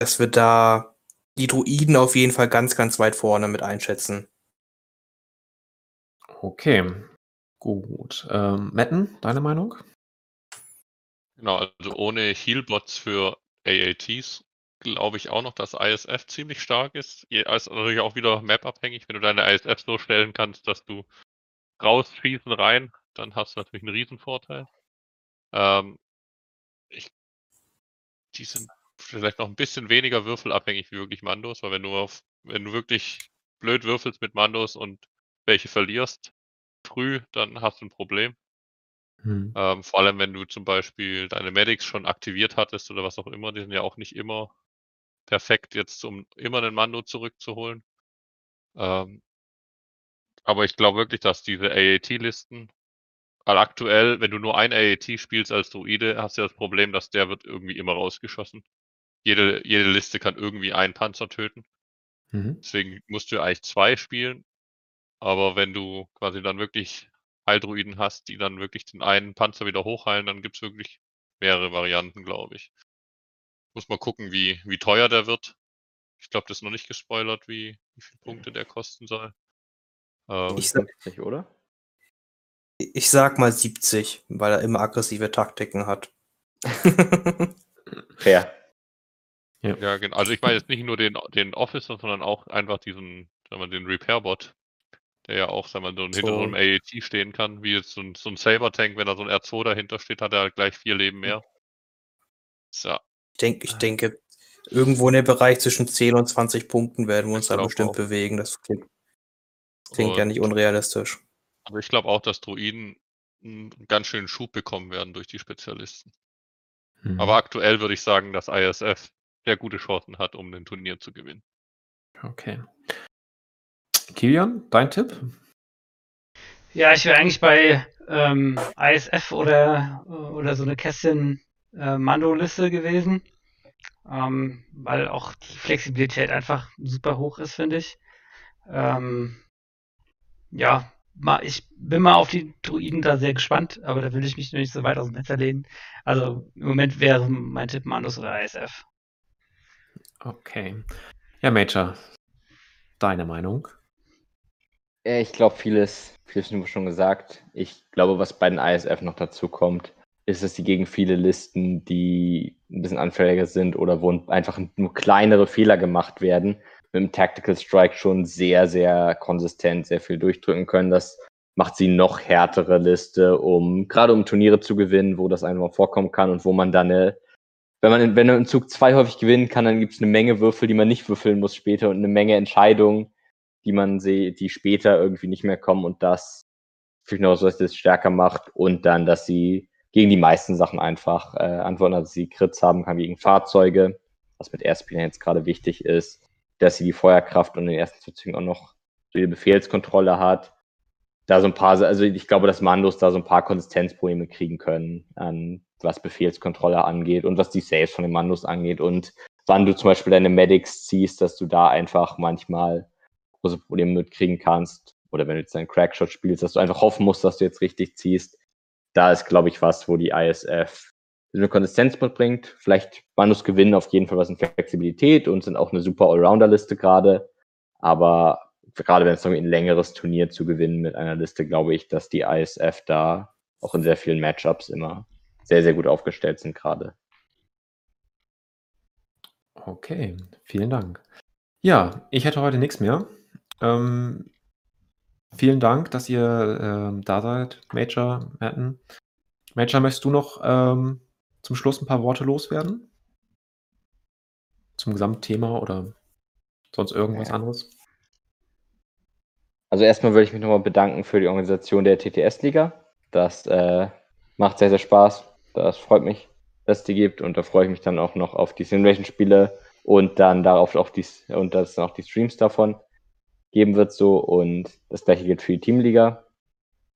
dass wir da die Druiden auf jeden Fall ganz, ganz weit vorne mit einschätzen. Okay, gut. Ähm, Metten, deine Meinung? Genau, also ohne Healbots für AATs glaube ich auch noch, dass ISF ziemlich stark ist. Ist natürlich auch wieder map-abhängig. Wenn du deine ISF so stellen kannst, dass du rausschießen rein, dann hast du natürlich einen Riesenvorteil. Ähm, ich, die sind vielleicht noch ein bisschen weniger würfelabhängig wie wirklich Mandos, weil wenn du auf, wenn du wirklich blöd würfelst mit Mandos und welche verlierst früh, dann hast du ein Problem. Hm. Ähm, vor allem, wenn du zum Beispiel deine Medics schon aktiviert hattest oder was auch immer, die sind ja auch nicht immer perfekt, jetzt um immer einen Mando zurückzuholen. Ähm, aber ich glaube wirklich, dass diese AAT-Listen, weil aktuell, wenn du nur ein AAT spielst als Druide, hast du ja das Problem, dass der wird irgendwie immer rausgeschossen. Jede, jede Liste kann irgendwie einen Panzer töten. Mhm. Deswegen musst du eigentlich zwei spielen. Aber wenn du quasi dann wirklich Heildruiden hast, die dann wirklich den einen Panzer wieder hochheilen, dann gibt es wirklich mehrere Varianten, glaube ich. Muss mal gucken, wie, wie teuer der wird. Ich glaube, das ist noch nicht gespoilert, wie, wie viele Punkte der kosten soll. Ähm, ich sag, oder? Ich sag mal 70, weil er immer aggressive Taktiken hat. Fair. Ja, ja genau. Also ich meine jetzt nicht nur den, den Officer, sondern auch einfach diesen, sagen wir, den Repair-Bot, der ja auch, sagen wir, so hinter so einem AAT stehen kann, wie jetzt so ein, so ein Saber-Tank, wenn da so ein R2 dahinter steht, hat er halt gleich vier Leben mehr. So. Ich, denk, ich denke, irgendwo in dem Bereich zwischen 10 und 20 Punkten werden wir uns da bestimmt auch. bewegen. Das klingt, klingt ja nicht unrealistisch. Aber ich glaube auch, dass Druiden einen ganz schönen Schub bekommen werden durch die Spezialisten. Mhm. Aber aktuell würde ich sagen, dass ISF sehr gute Chancen hat, um ein Turnier zu gewinnen. Okay. Kilian, dein Tipp? Ja, ich wäre eigentlich bei ähm, ISF oder, oder so eine Kästchen äh, Mando-Liste gewesen, ähm, weil auch die Flexibilität einfach super hoch ist, finde ich. Ähm, ja, mal, ich bin mal auf die Druiden da sehr gespannt, aber da will ich mich noch nicht so weit aus dem Fenster lehnen. Also im Moment wäre mein Tipp Mandos oder ISF. Okay. Ja, Major, deine Meinung? Ich glaube, vieles, vieles nur schon gesagt. Ich glaube, was bei den ISF noch dazu kommt, ist, dass sie gegen viele Listen, die ein bisschen anfälliger sind oder wo einfach nur kleinere Fehler gemacht werden, mit dem Tactical Strike schon sehr, sehr konsistent sehr viel durchdrücken können. Das macht sie noch härtere Liste, um gerade um Turniere zu gewinnen, wo das einfach vorkommen kann und wo man dann eine, wenn man wenn man in Zug zwei häufig gewinnen kann, dann gibt es eine Menge Würfel, die man nicht würfeln muss später und eine Menge Entscheidungen, die man sieht, die später irgendwie nicht mehr kommen und das finde ich noch so, dass das stärker macht und dann, dass sie gegen die meisten Sachen einfach äh, antworten, dass sie Crits haben kann gegen Fahrzeuge, was mit Airspieler jetzt gerade wichtig ist, dass sie die Feuerkraft und in den ersten Zügen auch noch die Befehlskontrolle hat. Da so ein paar, also ich glaube, dass Mandos da so ein paar Konsistenzprobleme kriegen können, an, was Befehlskontrolle angeht und was die Saves von den Mandos angeht und wann du zum Beispiel deine Medics ziehst, dass du da einfach manchmal große Probleme mitkriegen kannst. Oder wenn du jetzt einen Crackshot spielst, dass du einfach hoffen musst, dass du jetzt richtig ziehst. Da ist, glaube ich, was, wo die ISF eine Konsistenz mitbringt. Vielleicht Manus gewinnen auf jeden Fall was in Flexibilität und sind auch eine super Allrounder-Liste gerade. Aber gerade wenn es um ein längeres Turnier zu gewinnen mit einer Liste, glaube ich, dass die ISF da auch in sehr vielen Matchups immer sehr, sehr gut aufgestellt sind gerade. Okay, vielen Dank. Ja, ich hätte heute nichts mehr. Ähm, vielen Dank, dass ihr ähm, da seid, Major, Matten. Major, möchtest du noch ähm, zum Schluss ein paar Worte loswerden? Zum Gesamtthema oder sonst irgendwas ja. anderes? Also erstmal würde ich mich nochmal bedanken für die Organisation der TTS-Liga. Das äh, macht sehr, sehr Spaß. Das freut mich, dass es die gibt und da freue ich mich dann auch noch auf die Simulation-Spiele und dann darauf auch die, und dann auch die Streams davon geben wird so und das gleiche gilt für die Teamliga.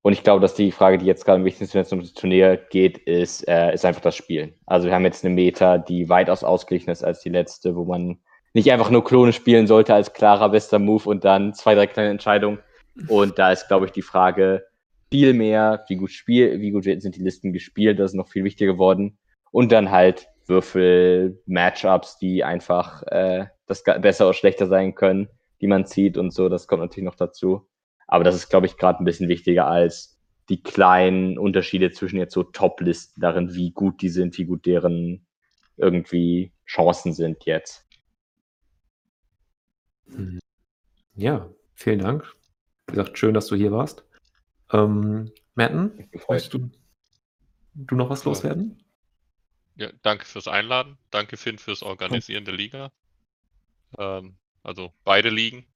Und ich glaube, dass die Frage, die jetzt gerade am wichtigsten ist, wenn es um das Turnier geht, ist, äh, ist einfach das Spielen. Also wir haben jetzt eine Meta, die weitaus ausgeglichen ist als die letzte, wo man nicht einfach nur Klone spielen sollte als klarer bester Move und dann zwei, drei kleine Entscheidungen. Und da ist, glaube ich, die Frage viel mehr, wie gut, spiel, wie gut sind die Listen gespielt, das ist noch viel wichtiger geworden. Und dann halt Würfel, Matchups, die einfach äh, das besser oder schlechter sein können, die man zieht und so, das kommt natürlich noch dazu. Aber das ist, glaube ich, gerade ein bisschen wichtiger als die kleinen Unterschiede zwischen jetzt so Top-Listen darin, wie gut die sind, wie gut deren irgendwie Chancen sind jetzt. Hm. Ja, vielen Dank. Wie gesagt, schön, dass du hier warst. Ähm, Matten, möchtest du, du noch was loswerden? Ja, danke fürs Einladen. Danke, Finn, fürs Organisieren der Liga. Ähm, also beide Ligen.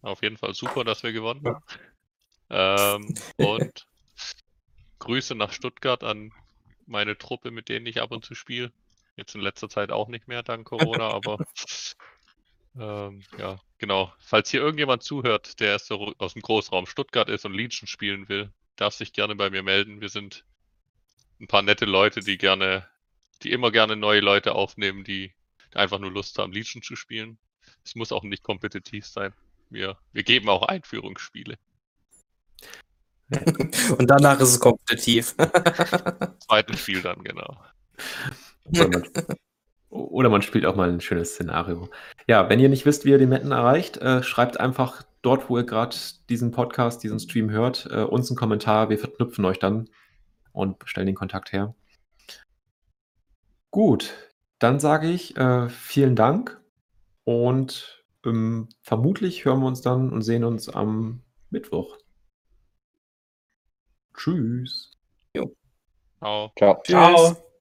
Auf jeden Fall super, dass wir gewonnen haben. Ähm, und Grüße nach Stuttgart an meine Truppe, mit denen ich ab und zu spiele. Jetzt in letzter Zeit auch nicht mehr, dank Corona, aber ähm, ja, genau. Falls hier irgendjemand zuhört, der aus dem Großraum Stuttgart ist und Legion spielen will, darf sich gerne bei mir melden. Wir sind ein paar nette Leute, die gerne, die immer gerne neue Leute aufnehmen, die einfach nur Lust haben, Legion zu spielen. Es muss auch nicht kompetitiv sein. Wir, wir geben auch Einführungsspiele. Und danach ist es kompetitiv. Zweites Spiel dann, genau. Oder man, oder man, spielt auch mal ein schönes Szenario. Ja, wenn ihr nicht wisst, wie ihr die Metten erreicht, äh, schreibt einfach dort, wo ihr gerade diesen Podcast, diesen Stream hört, äh, uns einen Kommentar. Wir verknüpfen euch dann und stellen den Kontakt her. Gut, dann sage ich äh, vielen Dank und ähm, vermutlich hören wir uns dann und sehen uns am Mittwoch. Tschüss. Jo. Ciao. Ciao. Ciao.